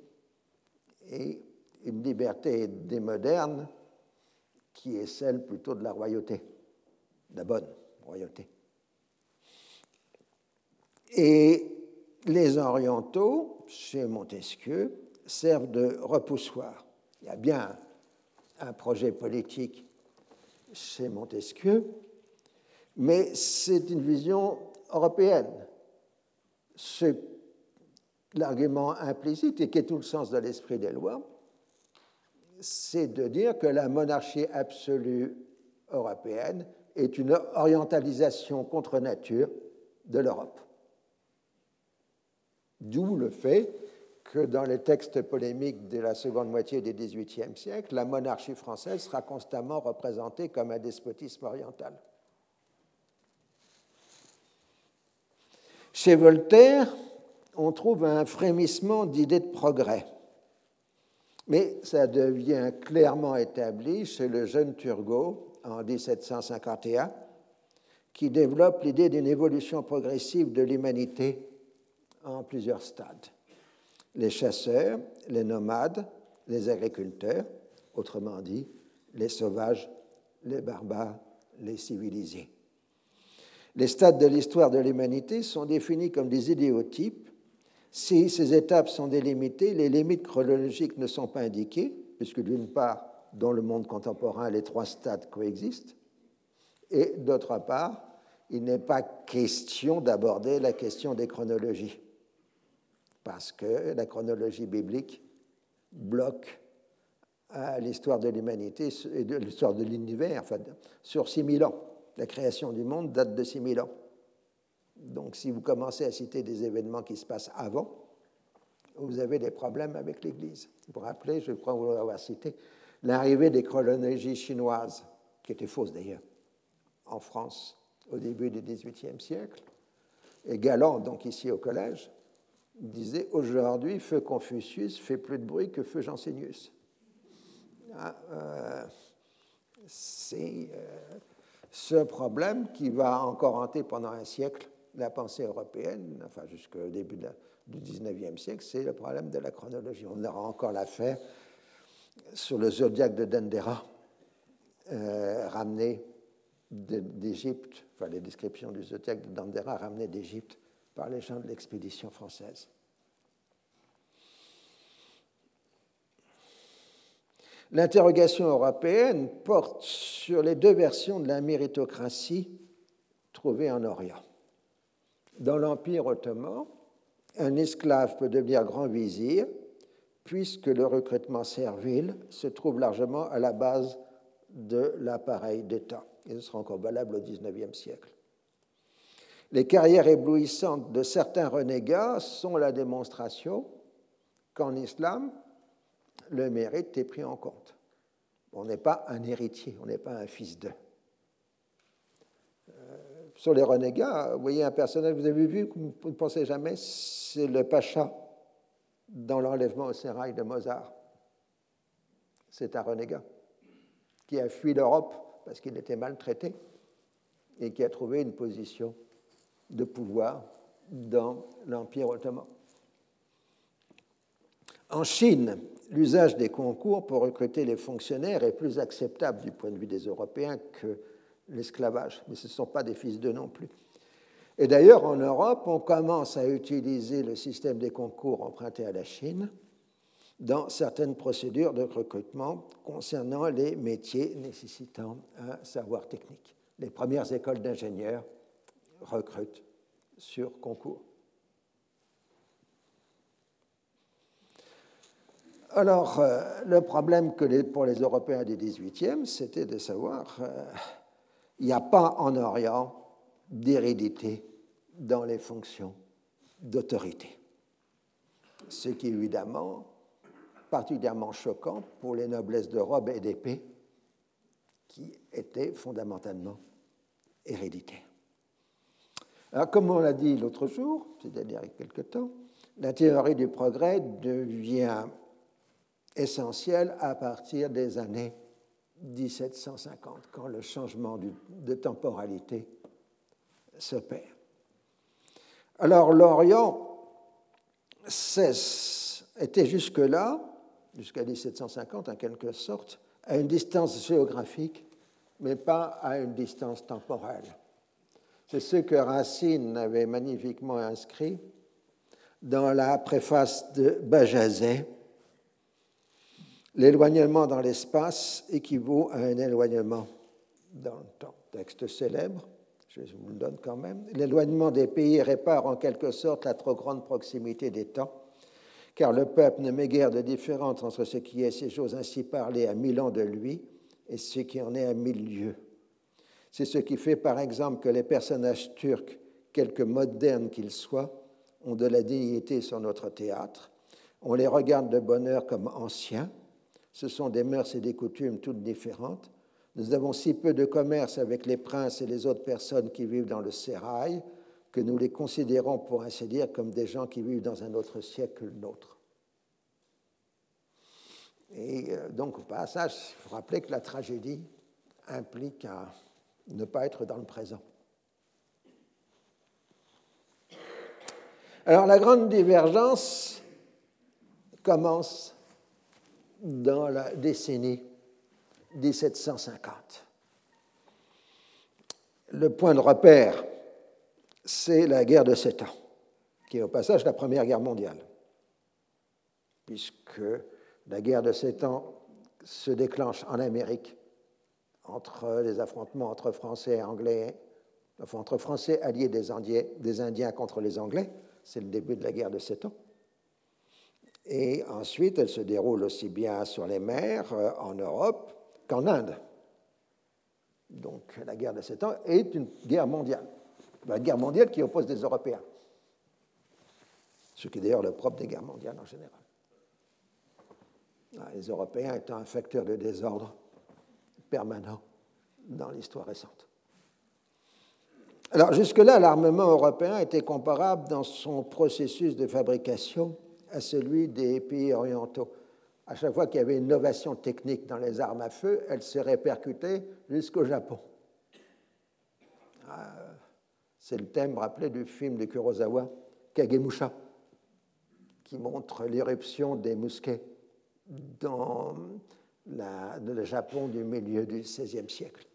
et une liberté des modernes qui est celle plutôt de la royauté, de la bonne royauté. Et les orientaux, chez Montesquieu, servent de repoussoir. Il y a bien un projet politique chez Montesquieu, mais c'est une vision européenne. L'argument implicite, et qui est tout le sens de l'esprit des lois, c'est de dire que la monarchie absolue européenne est une orientalisation contre nature de l'Europe. D'où le fait que dans les textes polémiques de la seconde moitié du XVIIIe siècle, la monarchie française sera constamment représentée comme un despotisme oriental. Chez Voltaire, on trouve un frémissement d'idées de progrès mais ça devient clairement établi chez le jeune Turgot en 1751, qui développe l'idée d'une évolution progressive de l'humanité en plusieurs stades. Les chasseurs, les nomades, les agriculteurs, autrement dit, les sauvages, les barbares, les civilisés. Les stades de l'histoire de l'humanité sont définis comme des idéotypes si ces étapes sont délimitées, les limites chronologiques ne sont pas indiquées, puisque d'une part, dans le monde contemporain, les trois stades coexistent, et d'autre part, il n'est pas question d'aborder la question des chronologies, parce que la chronologie biblique bloque l'histoire de l'humanité et l'histoire de l'univers enfin, sur 6000 ans. La création du monde date de 6000 ans. Donc si vous commencez à citer des événements qui se passent avant, vous avez des problèmes avec l'Église. Vous vous rappelez, je crois vous avoir cité, l'arrivée des chronologies chinoises, qui étaient fausses d'ailleurs, en France au début du XVIIIe siècle. Et Galant, donc ici au collège, disait Aujourd'hui, feu Confucius fait plus de bruit que feu Jansénius. Ah, euh, c'est euh, ce problème qui va encore hanter pendant un siècle la pensée européenne, enfin jusqu'au début du XIXe siècle, c'est le problème de la chronologie. On aura encore l'affaire sur le zodiaque de Dendera, euh, ramené d'Égypte, enfin les descriptions du zodiaque de Dendera ramené d'Égypte par les gens de l'expédition française. L'interrogation européenne porte sur les deux versions de la méritocratie trouvées en Orient. Dans l'Empire ottoman, un esclave peut devenir grand vizir puisque le recrutement servile se trouve largement à la base de l'appareil d'État. Et sera encore valable au XIXe siècle. Les carrières éblouissantes de certains renégats sont la démonstration qu'en islam, le mérite est pris en compte. On n'est pas un héritier, on n'est pas un fils d'eux sur les renégats, vous voyez un personnage, vous avez vu, vous ne pensez jamais, c'est le Pacha dans l'enlèvement au sérail de Mozart. C'est un renégat qui a fui l'Europe parce qu'il était maltraité et qui a trouvé une position de pouvoir dans l'Empire ottoman. En Chine, l'usage des concours pour recruter les fonctionnaires est plus acceptable du point de vue des Européens que l'esclavage, mais ce ne sont pas des fils d'eux non plus. Et d'ailleurs, en Europe, on commence à utiliser le système des concours emprunté à la Chine dans certaines procédures de recrutement concernant les métiers nécessitant un savoir technique. Les premières écoles d'ingénieurs recrutent sur concours. Alors, euh, le problème pour les Européens du XVIIIe, c'était de savoir euh, il n'y a pas en Orient d'hérédité dans les fonctions d'autorité. Ce qui, évidemment, particulièrement choquant pour les noblesses de robe et d'épée, qui étaient fondamentalement héréditaires. Alors, comme on l'a dit l'autre jour, c'est-à-dire il y a quelque temps, la théorie du progrès devient essentielle à partir des années 1750, quand le changement de temporalité s'opère. Alors l'Orient était jusque-là, jusqu'à 1750 en quelque sorte, à une distance géographique, mais pas à une distance temporelle. C'est ce que Racine avait magnifiquement inscrit dans la préface de Bajazet. L'éloignement dans l'espace équivaut à un éloignement dans le temps. Texte célèbre, je vous le donne quand même. L'éloignement des pays répare en quelque sorte la trop grande proximité des temps, car le peuple ne met guère de différence entre ce qui est, ces choses ainsi parlées, à mille ans de lui et ce qui en est à mille lieues. C'est ce qui fait par exemple que les personnages turcs, quelque modernes qu'ils soient, ont de la dignité sur notre théâtre. On les regarde de bonne heure comme anciens. Ce sont des mœurs et des coutumes toutes différentes. Nous avons si peu de commerce avec les princes et les autres personnes qui vivent dans le sérail que nous les considérons, pour ainsi dire, comme des gens qui vivent dans un autre siècle que le nôtre. Et euh, donc, au passage, il faut rappeler que la tragédie implique à ne pas être dans le présent. Alors, la grande divergence commence dans la décennie 1750. Le point de repère, c'est la guerre de Sept Ans, qui est au passage la Première Guerre mondiale, puisque la guerre de Sept Ans se déclenche en Amérique entre les affrontements entre Français et Anglais, enfin entre Français alliés des Indiens, des Indiens contre les Anglais, c'est le début de la guerre de Sept Ans. Et ensuite, elle se déroule aussi bien sur les mers euh, en Europe qu'en Inde. Donc la guerre de Sept Ans est une guerre mondiale. La guerre mondiale qui oppose des Européens. Ce qui est d'ailleurs le propre des guerres mondiales en général. Ah, les Européens étant un facteur de désordre permanent dans l'histoire récente. Alors jusque-là, l'armement européen était comparable dans son processus de fabrication à celui des pays orientaux. À chaque fois qu'il y avait une innovation technique dans les armes à feu, elle se répercutait jusqu'au Japon. Ah, c'est le thème rappelé du film de Kurosawa, Kagemusha, qui montre l'éruption des mousquets dans le Japon du milieu du XVIe siècle.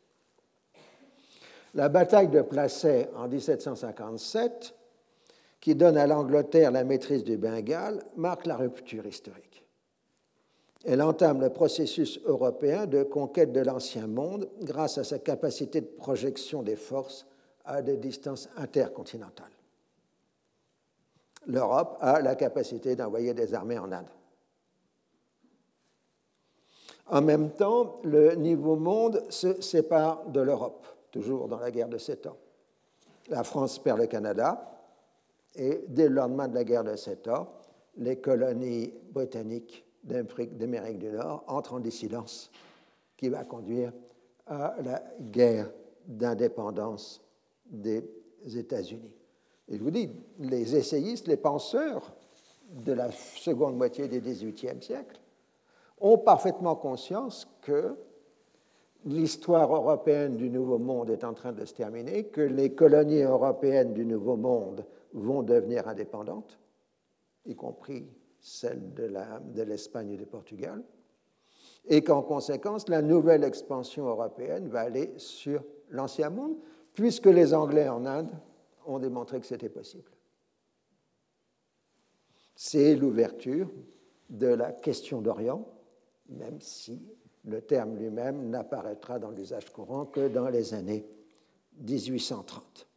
La bataille de Placé en 1757, qui donne à l'Angleterre la maîtrise du Bengale, marque la rupture historique. Elle entame le processus européen de conquête de l'Ancien Monde grâce à sa capacité de projection des forces à des distances intercontinentales. L'Europe a la capacité d'envoyer des armées en Inde. En même temps, le Nouveau Monde se sépare de l'Europe toujours dans la guerre de Sept Ans. La France perd le Canada et dès le lendemain de la guerre de Sept Ans, les colonies britanniques d'Amérique du Nord entrent en dissidence qui va conduire à la guerre d'indépendance des États-Unis. Et je vous dis, les essayistes, les penseurs de la seconde moitié du XVIIIe siècle ont parfaitement conscience que l'histoire européenne du Nouveau Monde est en train de se terminer, que les colonies européennes du Nouveau Monde vont devenir indépendantes, y compris celles de l'Espagne et du Portugal, et qu'en conséquence, la nouvelle expansion européenne va aller sur l'Ancien Monde, puisque les Anglais en Inde ont démontré que c'était possible. C'est l'ouverture de la question d'Orient, même si le terme lui-même n'apparaîtra dans l'usage courant que dans les années 1830.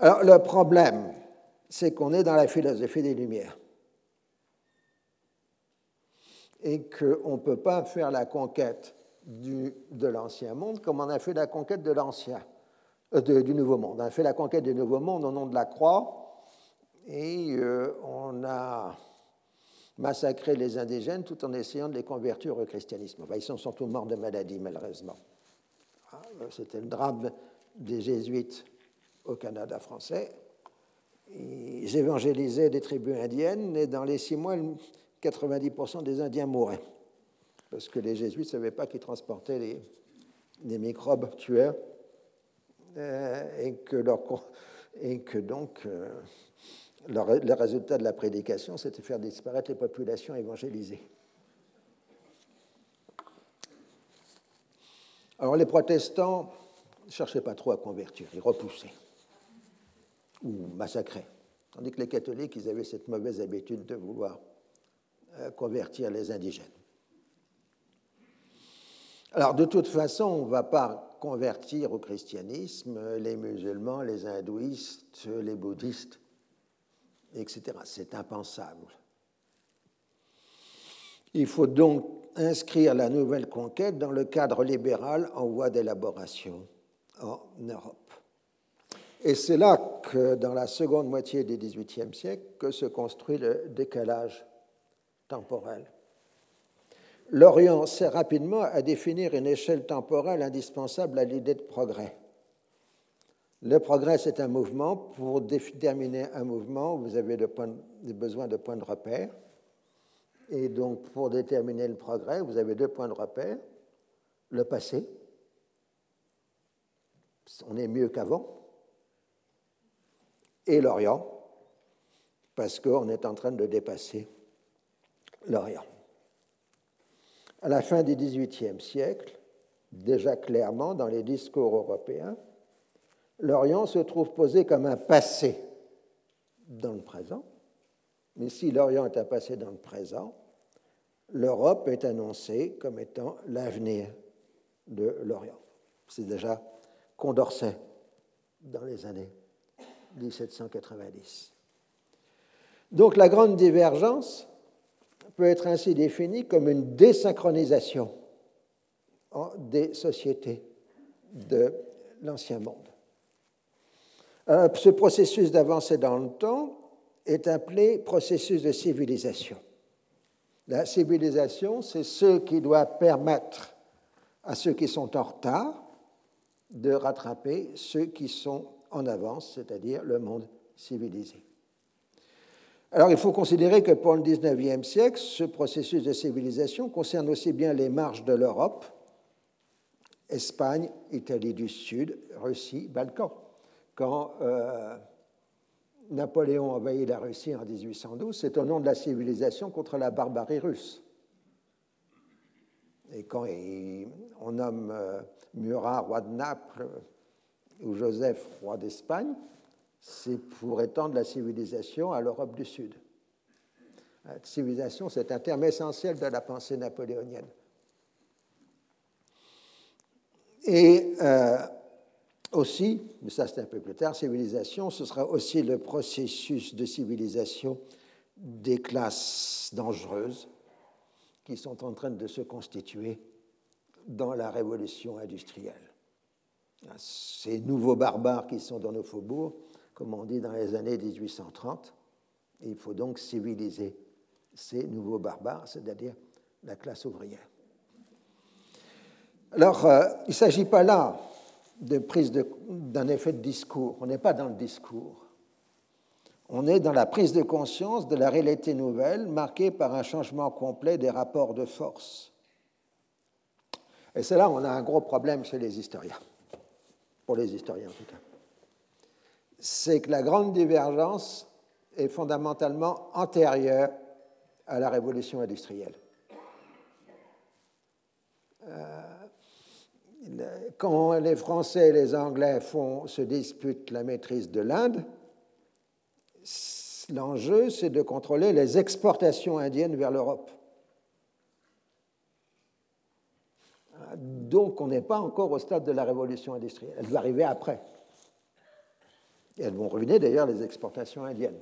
Alors le problème, c'est qu'on est dans la philosophie des Lumières et qu'on ne peut pas faire la conquête de l'Ancien Monde comme on a fait la conquête de l'Ancien, euh, du Nouveau Monde. On a fait la conquête du Nouveau Monde au nom de la croix et euh, on a massacrer les indigènes tout en essayant de les convertir au christianisme. ils sont surtout morts de maladie, malheureusement. Ah, c'était le drame des jésuites au Canada français. Ils évangélisaient des tribus indiennes et dans les six mois, 90% des Indiens mouraient. Parce que les jésuites ne savaient pas qu'ils transportaient les, microbes tueurs euh, et, que donc euh, le, résultat de la prédication, c'était faire disparaître les populations évangélisées. Alors les protestants ne cherchaient pas trop à convertir, ils repoussaient ou massacraient. Tandis que les catholiques, ils avaient cette mauvaise habitude de vouloir euh, convertir les indigènes. Alors de toute façon, on ne va pas convertir au christianisme les musulmans, les hindouistes, les bouddhistes etc. C'est impensable. Il faut donc inscrire la nouvelle conquête dans le cadre libéral en voie d'élaboration en Europe. Et c'est là que, dans la seconde moitié du XVIIIe siècle, que se construit le décalage temporel. L'Orient sert rapidement à définir une échelle temporelle indispensable à l'idée de progrès. Le progrès, c'est un mouvement. Pour déterminer un mouvement, vous avez besoin de points de repère. Et donc, pour déterminer le progrès, vous avez deux points de repère. Le passé, on est mieux qu'avant. Et l'Orient, parce qu'on est en train de dépasser l'Orient. À la fin du XVIIIe siècle, déjà clairement dans les discours européens, l'Orient se trouve posé comme un passé dans le présent. Mais si l'Orient est un passé dans le présent, l'Europe est annoncée comme étant l'avenir de l'Orient. C'est déjà Condorcet dans les années 1790. Donc la grande divergence peut être ainsi définie comme une désynchronisation des sociétés de l'Ancien Monde. Euh, ce processus d'avancée dans le temps est appelé processus de civilisation. La civilisation, c'est ce qui doit permettre à ceux qui sont en retard de rattraper ceux qui sont en avance, c'est-à-dire le monde civilisé. Alors il faut considérer que pour le XIXe siècle, ce processus de civilisation concerne aussi bien les marges de l'Europe, Espagne, Italie du Sud, Russie, Balkans quand euh, Napoléon envahit la Russie en 1812, c'est au nom de la civilisation contre la barbarie russe. Et quand on nomme euh, Murat roi de Naples ou Joseph roi d'Espagne, c'est pour étendre la civilisation à l'Europe du Sud. La civilisation, c'est un terme essentiel de la pensée napoléonienne. Et euh, aussi, mais ça c'est un peu plus tard, civilisation, ce sera aussi le processus de civilisation des classes dangereuses qui sont en train de se constituer dans la révolution industrielle. Ces nouveaux barbares qui sont dans nos faubourgs, comme on dit dans les années 1830, il faut donc civiliser ces nouveaux barbares, c'est-à-dire la classe ouvrière. Alors, euh, il ne s'agit pas là de prise d'un effet de discours. On n'est pas dans le discours. On est dans la prise de conscience de la réalité nouvelle marquée par un changement complet des rapports de force. Et c'est là où on a un gros problème chez les historiens, pour les historiens en tout cas. C'est que la grande divergence est fondamentalement antérieure à la révolution industrielle. Euh, quand les Français et les Anglais font, se disputent la maîtrise de l'Inde, l'enjeu, c'est de contrôler les exportations indiennes vers l'Europe. Donc, on n'est pas encore au stade de la révolution industrielle. Elle va arriver après. Elles vont ruiner d'ailleurs les exportations indiennes.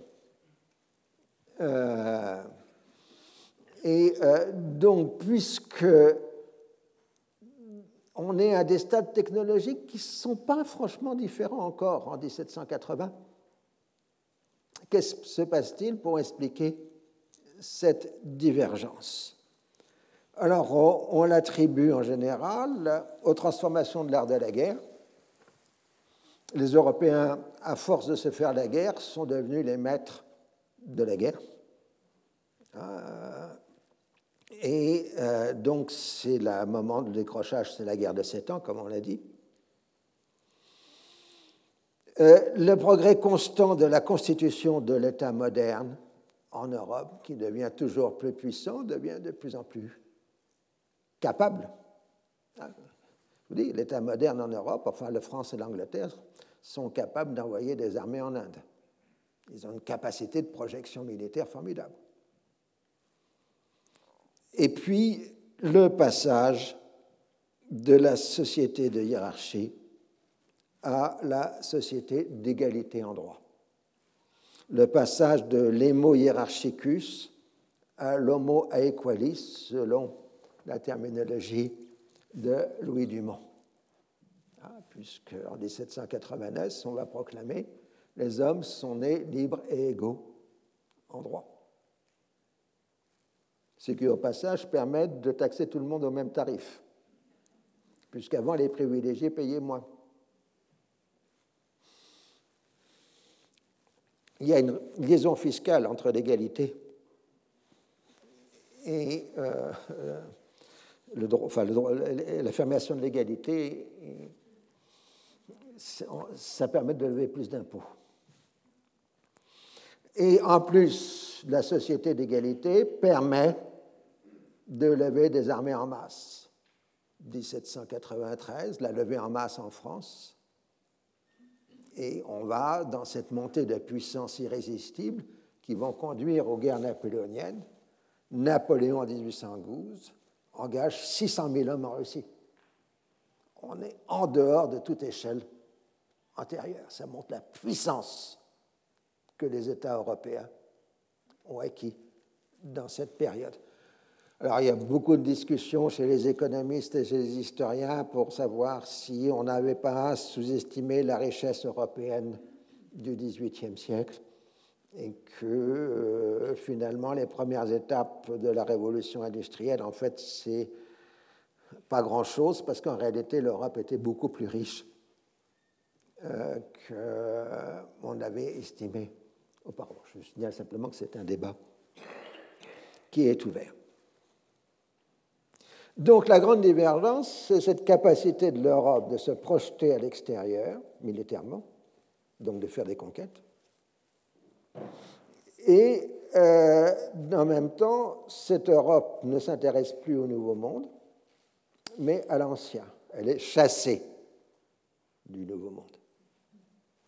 Euh, et euh, donc, puisque on est à des stades technologiques qui ne sont pas franchement différents encore en 1780. Qu'est-ce se passe-t-il pour expliquer cette divergence? Alors, on, l'attribue en général aux transformations de l'art de la guerre. Les Européens, à force de se faire la guerre, sont devenus les maîtres de la guerre. Euh, et euh, donc, c'est le moment de décrochage, c'est la guerre de sept ans, comme on l'a dit. Euh, le progrès constant de la constitution de l'État moderne en Europe, qui devient toujours plus puissant, devient de plus en plus capable. Vous dis, l'État moderne en Europe, enfin la France et l'Angleterre, sont capables d'envoyer des armées en Inde. Ils ont une capacité de projection militaire formidable. Et puis, le passage de la société de hiérarchie à la société d'égalité en droit. Le passage de l'homo hierarchicus à l'homo aequalis, selon la terminologie de Louis Dumont. Ah, puisque en 1789, on va proclamer les hommes sont nés libres et égaux en droit. Ce qui, au passage, permet de taxer tout le monde au même tarif, puisqu'avant, les privilégiés payaient moins. il y a une liaison fiscale entre l'égalité et euh, l'affirmation de l'égalité, ça permet de lever plus d'impôts. Et en plus, la société d'égalité permet de lever des armées en masse. 1793, la levée en masse en France, et on va dans cette montée de puissance irrésistible qui vont conduire aux guerres napoléoniennes. Napoléon en 1812 engage 600 000 hommes en Russie. On est en dehors de toute échelle antérieure. Ça montre la puissance que les États européens ont acquis dans cette période. Alors, il y a beaucoup de discussions chez les économistes et chez les historiens pour savoir si on n'avait pas sous-estimé la richesse européenne du XVIIIe siècle et que euh, finalement les premières étapes de la révolution industrielle, en fait, c'est pas grand-chose parce qu'en réalité l'Europe était beaucoup plus riche euh, qu'on avait estimé auparavant. Je signale simplement que c'est un débat qui est ouvert. Donc la grande divergence, c'est cette capacité de l'Europe de se projeter à l'extérieur, militairement, donc de faire des conquêtes, et euh, en même temps, cette Europe ne s'intéresse plus au Nouveau Monde, mais à l'Ancien. Elle est chassée du Nouveau Monde.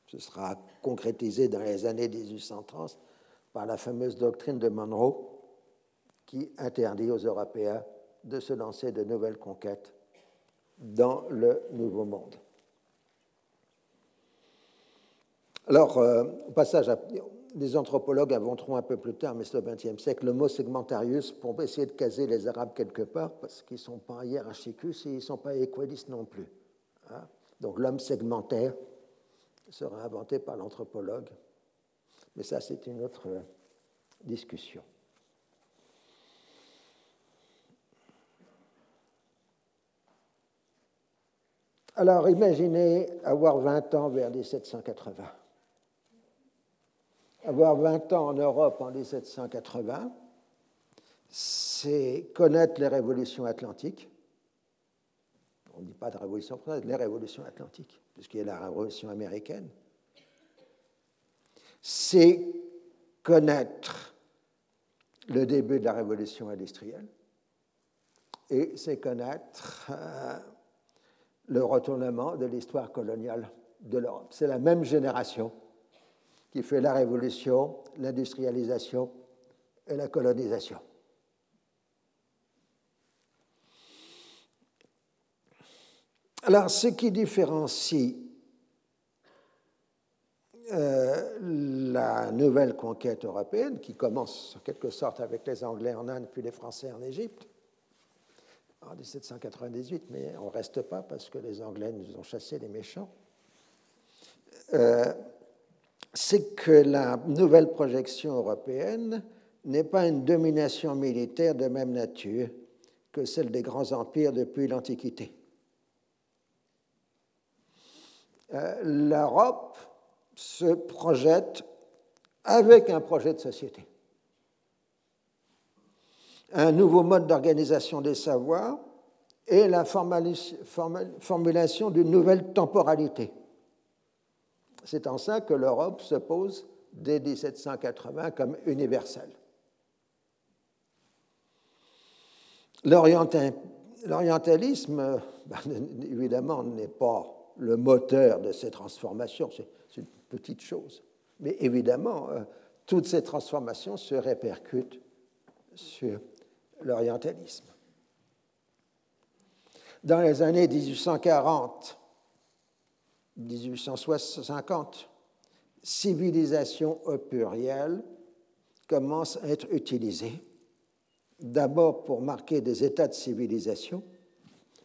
Ce sera concrétisé dans les années 1830 par la fameuse doctrine de Monroe qui interdit aux Européens de se lancer de nouvelles conquêtes dans le Nouveau Monde. Alors, euh, au passage, les anthropologues inventeront un peu plus tard, mais c'est au XXe siècle, le mot segmentarius pour essayer de caser les Arabes quelque part, parce qu'ils ne sont pas hiérarchicus et ils ne sont pas equalis non plus. Hein. Donc l'homme segmentaire sera inventé par l'anthropologue. Mais ça, c'est une autre euh, discussion. Alors imaginez avoir 20 ans vers 1780. Avoir 20 ans en Europe en 1780, c'est connaître les révolutions atlantiques. On ne dit pas de révolution française, les révolutions atlantiques, puisqu'il y a la révolution américaine. C'est connaître le début de la révolution industrielle et c'est connaître euh, le retournement de l'histoire coloniale de l'Europe. C'est la même génération qui fait la révolution, l'industrialisation et la colonisation. Alors, ce qui différencie euh, la nouvelle conquête européenne, qui commence en quelque sorte avec les Anglais en Inde puis les Français en Égypte, en 1798, mais on ne reste pas parce que les Anglais nous ont chassé les méchants, euh, c'est que la nouvelle projection européenne n'est pas une domination militaire de même nature que celle des grands empires depuis l'Antiquité. Euh, L'Europe se projette avec un projet de société. Un nouveau mode d'organisation des savoirs et la formulation d'une nouvelle temporalité. C'est en ça que l'Europe se pose dès 1780 comme universelle. L'orientalisme, ben, évidemment, n'est pas le moteur de ces transformations, c'est une petite chose. Mais évidemment, euh, toutes ces transformations se répercutent sur l'orientalisme. Dans les années 1840, 1850, civilisation au pluriel commence à être utilisée, d'abord pour marquer des états de civilisation,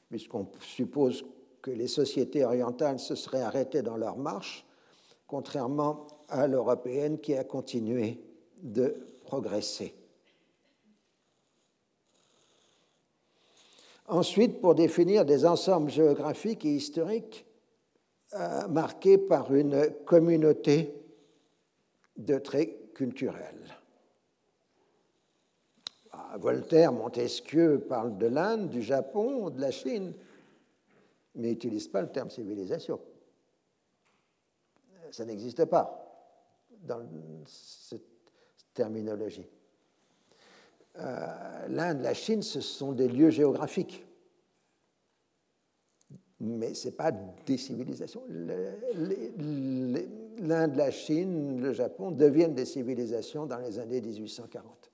puisqu'on suppose que les sociétés orientales se seraient arrêtées dans leur marche, contrairement à l'européenne qui a continué de progresser. Ensuite, pour définir des ensembles géographiques et historiques euh, marqués par une communauté de traits culturels. Ah, Voltaire, Montesquieu parlent de l'Inde, du Japon, de la Chine, mais n'utilisent pas le terme civilisation. Ça n'existe pas dans cette terminologie. Euh, l'Inde, la Chine, ce sont des lieux géographiques. Mais ce n'est pas des civilisations. L'Inde, la Chine, le Japon deviennent des civilisations dans les années 1840.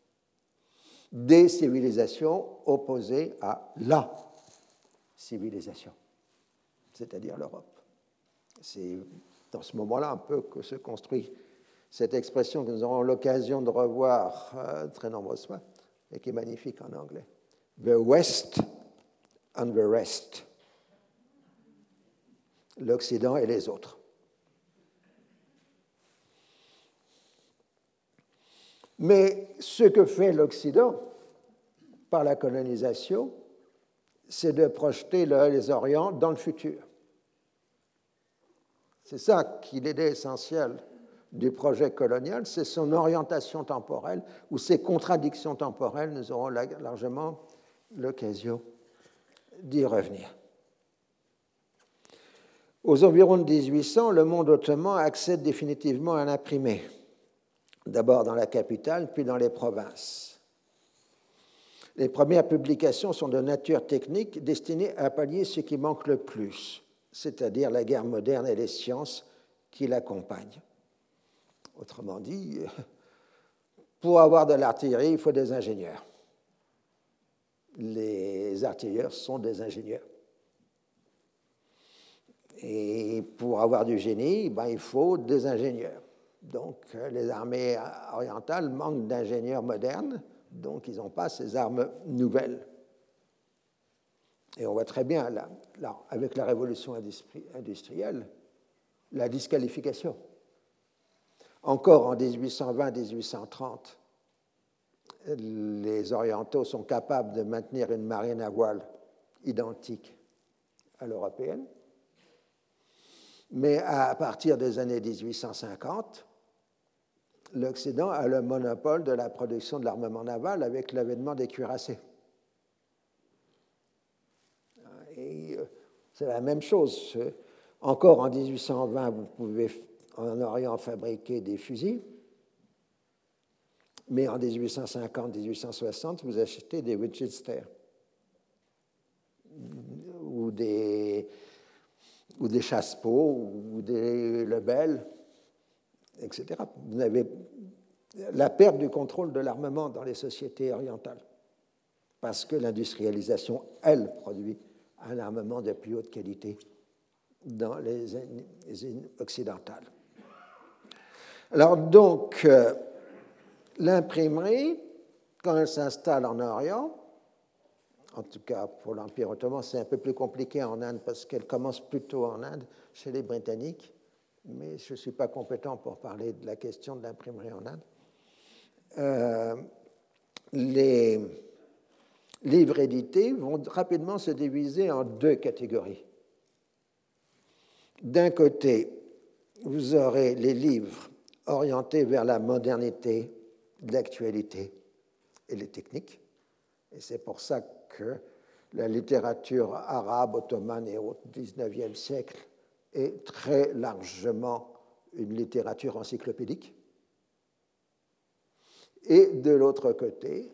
Des civilisations opposées à la civilisation, c'est-à-dire l'Europe. C'est dans ce moment-là un peu que se construit cette expression que nous aurons l'occasion de revoir euh, très nombreuses fois, et qui est magnifique en anglais. The West and the rest. L'Occident et les autres. Mais ce que fait l'Occident par la colonisation, c'est de projeter les Orients dans le futur. C'est ça qui est essentiel du projet colonial, c'est son orientation temporelle ou ses contradictions temporelles. Nous aurons largement l'occasion d'y revenir. Aux environs de 1800, le monde ottoman accède définitivement à l'imprimé, d'abord dans la capitale, puis dans les provinces. Les premières publications sont de nature technique destinées à pallier ce qui manque le plus, c'est-à-dire la guerre moderne et les sciences qui l'accompagnent. Autrement dit, (laughs) pour avoir de l'artillerie, il faut des ingénieurs. Les artilleurs sont des ingénieurs. Et pour avoir du génie, ben, il faut des ingénieurs. Donc les armées orientales manquent d'ingénieurs modernes, donc ils n'ont pas ces armes nouvelles. Et on voit très bien, là, avec la révolution industrielle, la disqualification encore en 1820-1830, les Orientaux sont capables de maintenir une marine à voile identique à l'européenne. Mais à partir des années 1850, l'Occident a le monopole de la production de l'armement naval avec l'avènement des cuirassés. Euh, c'est la même chose. Encore en 1820, vous pouvez en Orient fabriquer des fusils, mais en 1850-1860, vous achetez des Winchester ou des, ou des chassepots ou des Lebel, etc. Vous avez la perte du contrôle de l'armement dans les sociétés orientales, parce que l'industrialisation, elle, produit un armement de plus haute qualité dans les occidentales. Alors donc, euh, l'imprimerie, quand elle s'installe en Orient, en tout cas pour l'Empire ottoman, c'est un peu plus compliqué en Inde parce qu'elle commence plutôt en Inde, chez les Britanniques, mais je ne suis pas compétent pour parler de la question de l'imprimerie en Inde. euh, les livres édités vont rapidement se diviser en deux catégories. D'un côté, vous aurez les livres orientés vers la modernité, l'actualité et les techniques. Et c'est pour ça la littérature arabe, ottomane et au XIXe siècle est très largement une littérature encyclopédique. Et de l'autre côté,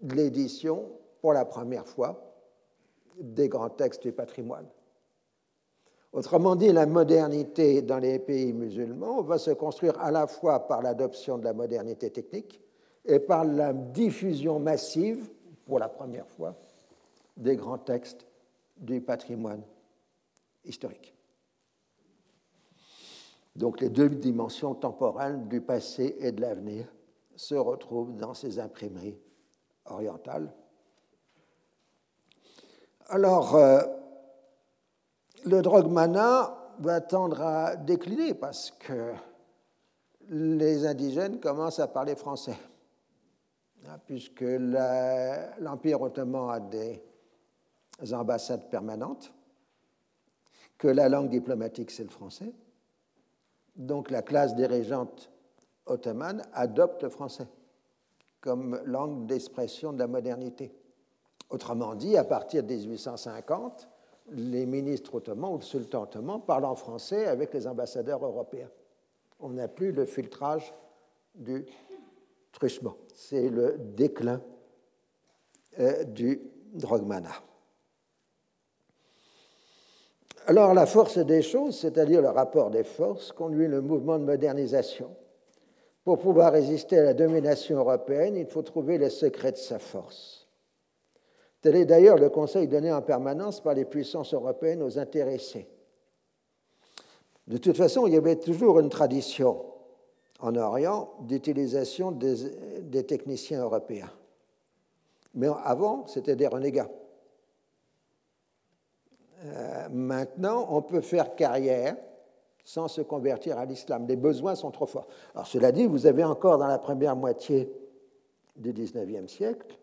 l'édition, pour la première fois, des grands textes du patrimoine. Autrement dit, la modernité dans les pays musulmans va se construire à la fois par l'adoption de la modernité technique et par la diffusion massive, pour la première fois, des grands textes du patrimoine historique. Donc les deux dimensions temporelles du passé et de l'avenir se retrouvent dans ces imprimeries orientales. Alors, euh, le drogmana va tendre à décliner parce que les indigènes commencent à parler français, hein, puisque l'Empire ottoman a des ambassades permanentes, que la langue diplomatique c'est le français. Donc la classe dirigeante ottomane adopte le français comme langue d'expression de la modernité. Autrement dit, à partir de 1850, les ministres ottomans ou le sultan ottoman parlent en français avec les ambassadeurs européens. On n'a plus le filtrage du truchement. C'est le déclin euh, du drogmana. Alors la force des choses, c'est-à-dire le rapport des forces, conduit le mouvement de modernisation. Pour pouvoir résister à la domination européenne, il faut trouver les secrets de sa force. Tel est d'ailleurs le conseil donné en permanence par les puissances européennes aux intéressés. De toute façon, il y avait toujours une tradition en Orient d'utilisation des, des, techniciens européens. Mais avant, c'était des renégats. Euh, maintenant, on peut faire carrière sans se convertir à l'islam. Les besoins sont trop forts. Alors cela dit, vous avez encore dans la première moitié du XIXe siècle,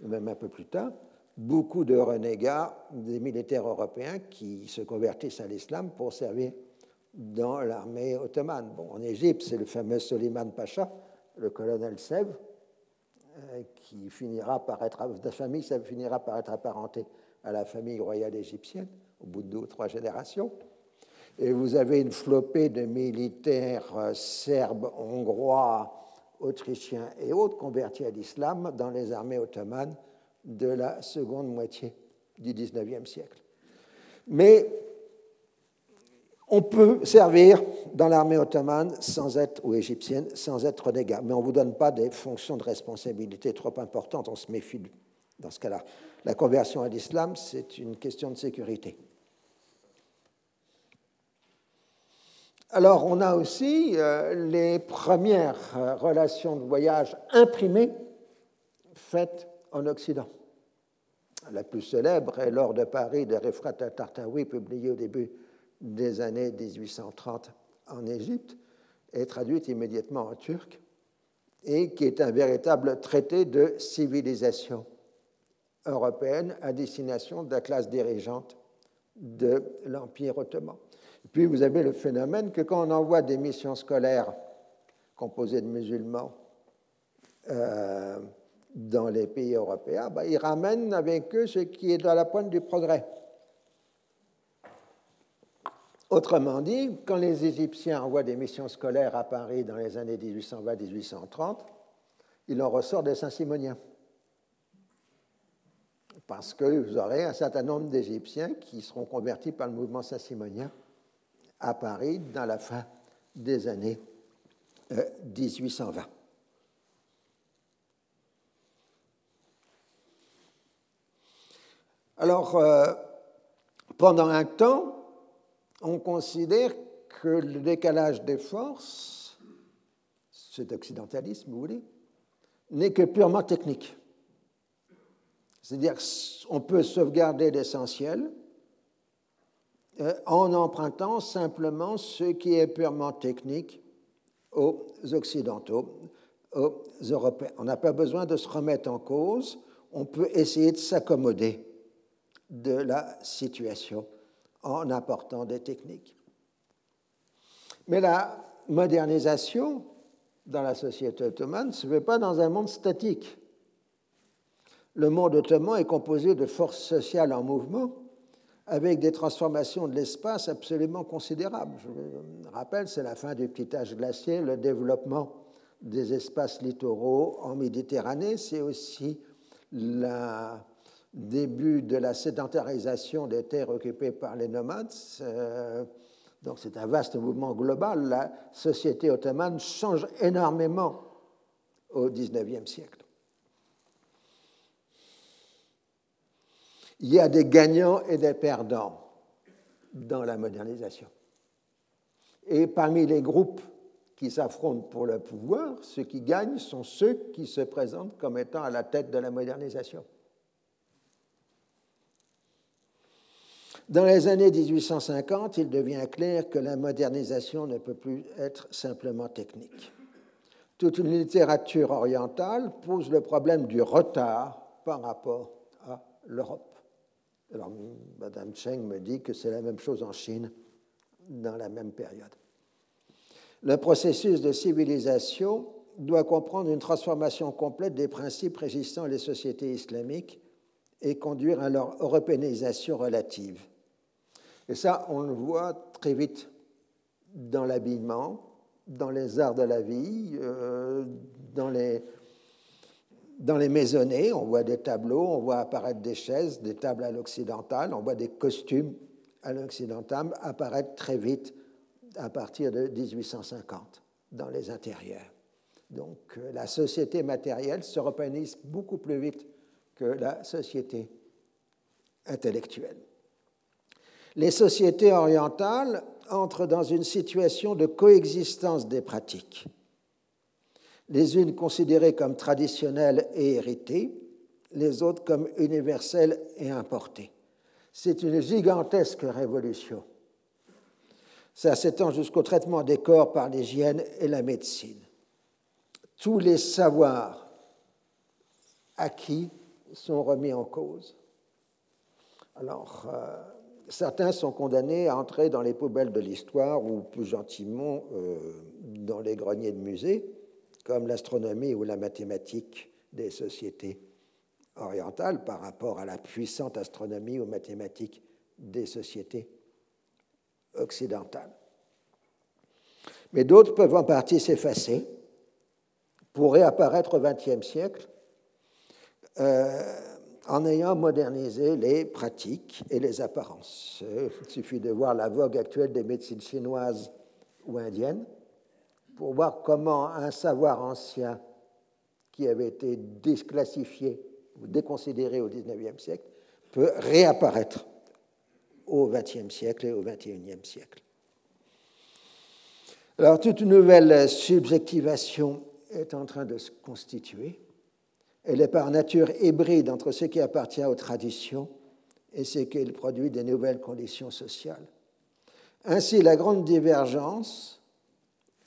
même un peu plus tard, beaucoup de renégats, des militaires européens qui se convertissent à l'islam pour servir dans l'armée ottomane. Bon, en Égypte, c'est le fameux Soliman Pacha, le colonel Sèvres, euh, qui finira par être, ça finira par être apparenté à la famille royale égyptienne au bout de deux ou trois générations. Et vous avez une flopée de militaires euh, serbes, hongrois, autrichiens et autres convertis à l'islam dans les armées ottomanes de la seconde moitié du XIXe siècle. Mais on peut servir dans l'armée ottomane sans être, ou égyptienne sans être renégat, mais on ne vous donne pas des fonctions de responsabilité trop importantes, on se méfie dans ce cas-là. La conversion à l'islam, c'est une question de sécurité. Alors, on a aussi euh, les premières euh, relations de voyage imprimées faites en Occident. La plus célèbre est l'or de Paris de Refrat Tartawi, publié au début des années 1830 en Égypte, et traduite immédiatement en turc, et qui est un véritable traité de civilisation européenne à destination de la classe dirigeante de l'Empire ottoman. puis vous avez le phénomène que quand on envoie des missions scolaires composées de musulmans euh, dans les pays européens, bah, ils ramènent avec eux ce qui est dans la pointe du progrès. Autrement dit, quand les Égyptiens envoient des missions scolaires à Paris dans les années 1820-1830, il en ressort des Saint-Simoniens parce que vous aurez un certain nombre d'Égyptiens qui seront convertis par le mouvement saint-simonien à Paris dans la fin des années 1820. Euh, Alors, euh, pendant un temps, on considère que le décalage des forces, cet occidentalisme, vous voulez, n'est que purement technique. C'est-à-dire qu'on peut sauvegarder l'essentiel euh, en empruntant simplement ce qui est purement technique aux Occidentaux, aux Européens. On n'a pas besoin de se remettre en cause, on peut essayer de s'accommoder de la situation en apportant des techniques. Mais la modernisation dans la société ottomane ne se fait pas dans un monde statique. Le monde ottoman est composé de forces sociales en mouvement avec des transformations de l'espace absolument considérables. Je rappelle, c'est la fin du petit âge glaciaire, le développement des espaces littoraux en Méditerranée, c'est aussi le début de la sédentarisation des terres occupées par les nomades. Euh, donc c'est un vaste mouvement global. La société ottomane change énormément au XIXe siècle. Il y a des gagnants et des perdants dans la modernisation. Et parmi les groupes qui s'affrontent pour le pouvoir, ceux qui gagnent sont ceux qui se présentent comme étant à la tête de la modernisation. Dans les années 1850, il devient clair que la modernisation ne peut plus être simplement technique. Toute une littérature orientale pose le problème du retard par rapport à l'Europe. Alors, Madame Cheng me dit que c'est la même chose en Chine dans la même période. Le processus de civilisation doit comprendre une transformation complète des principes régissant les sociétés islamiques et conduire à leur européanisation relative. Et ça, on le voit très vite dans l'habillement, dans les arts de la vie, euh, dans les dans les maisonnées, on voit des tableaux, on voit apparaître des chaises, des tables à l'occidental, on voit des costumes à l'occidental apparaître très vite à partir de 1850 dans les intérieurs. Donc euh, la société matérielle se repenise beaucoup plus vite que la société intellectuelle. Les sociétés orientales entrent dans une situation de coexistence des pratiques les unes considérées comme traditionnelles et héritées, les autres comme universelles et importées. C'est une gigantesque révolution. Ça s'étend jusqu'au traitement des corps par l'hygiène et la médecine. Tous les savoirs acquis sont remis en cause. Alors, euh, certains sont condamnés à entrer dans les poubelles de l'histoire ou plus gentiment euh, dans les greniers de musées comme l'astronomie ou la mathématique des sociétés orientales par rapport à la puissante astronomie ou mathématique des sociétés occidentales. Mais d'autres peuvent en partie s'effacer pour réapparaître au XXe siècle euh, en ayant modernisé les pratiques et les apparences. Il suffit de voir la vogue actuelle des médecines chinoises ou indiennes pour voir comment un savoir ancien qui avait été déclassifié ou déconsidéré au XIXe siècle peut réapparaître au XXe siècle et au XXIe siècle. Alors toute nouvelle subjectivation est en train de se constituer. Elle est par nature hybride entre ce qui appartient aux traditions et ce qui produit des nouvelles conditions sociales. Ainsi, la grande divergence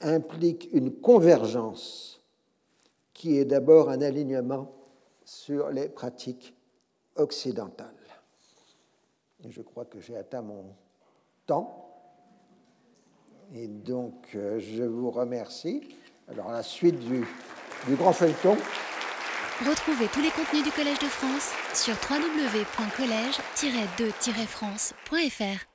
implique une convergence qui est d'abord un alignement sur les pratiques occidentales. je crois que j'ai atteint mon temps. Et donc, euh, je vous remercie. Alors, à la suite du, du grand feuilleton. Retrouvez tous les contenus du Collège de France sur www.colège-2-france.fr.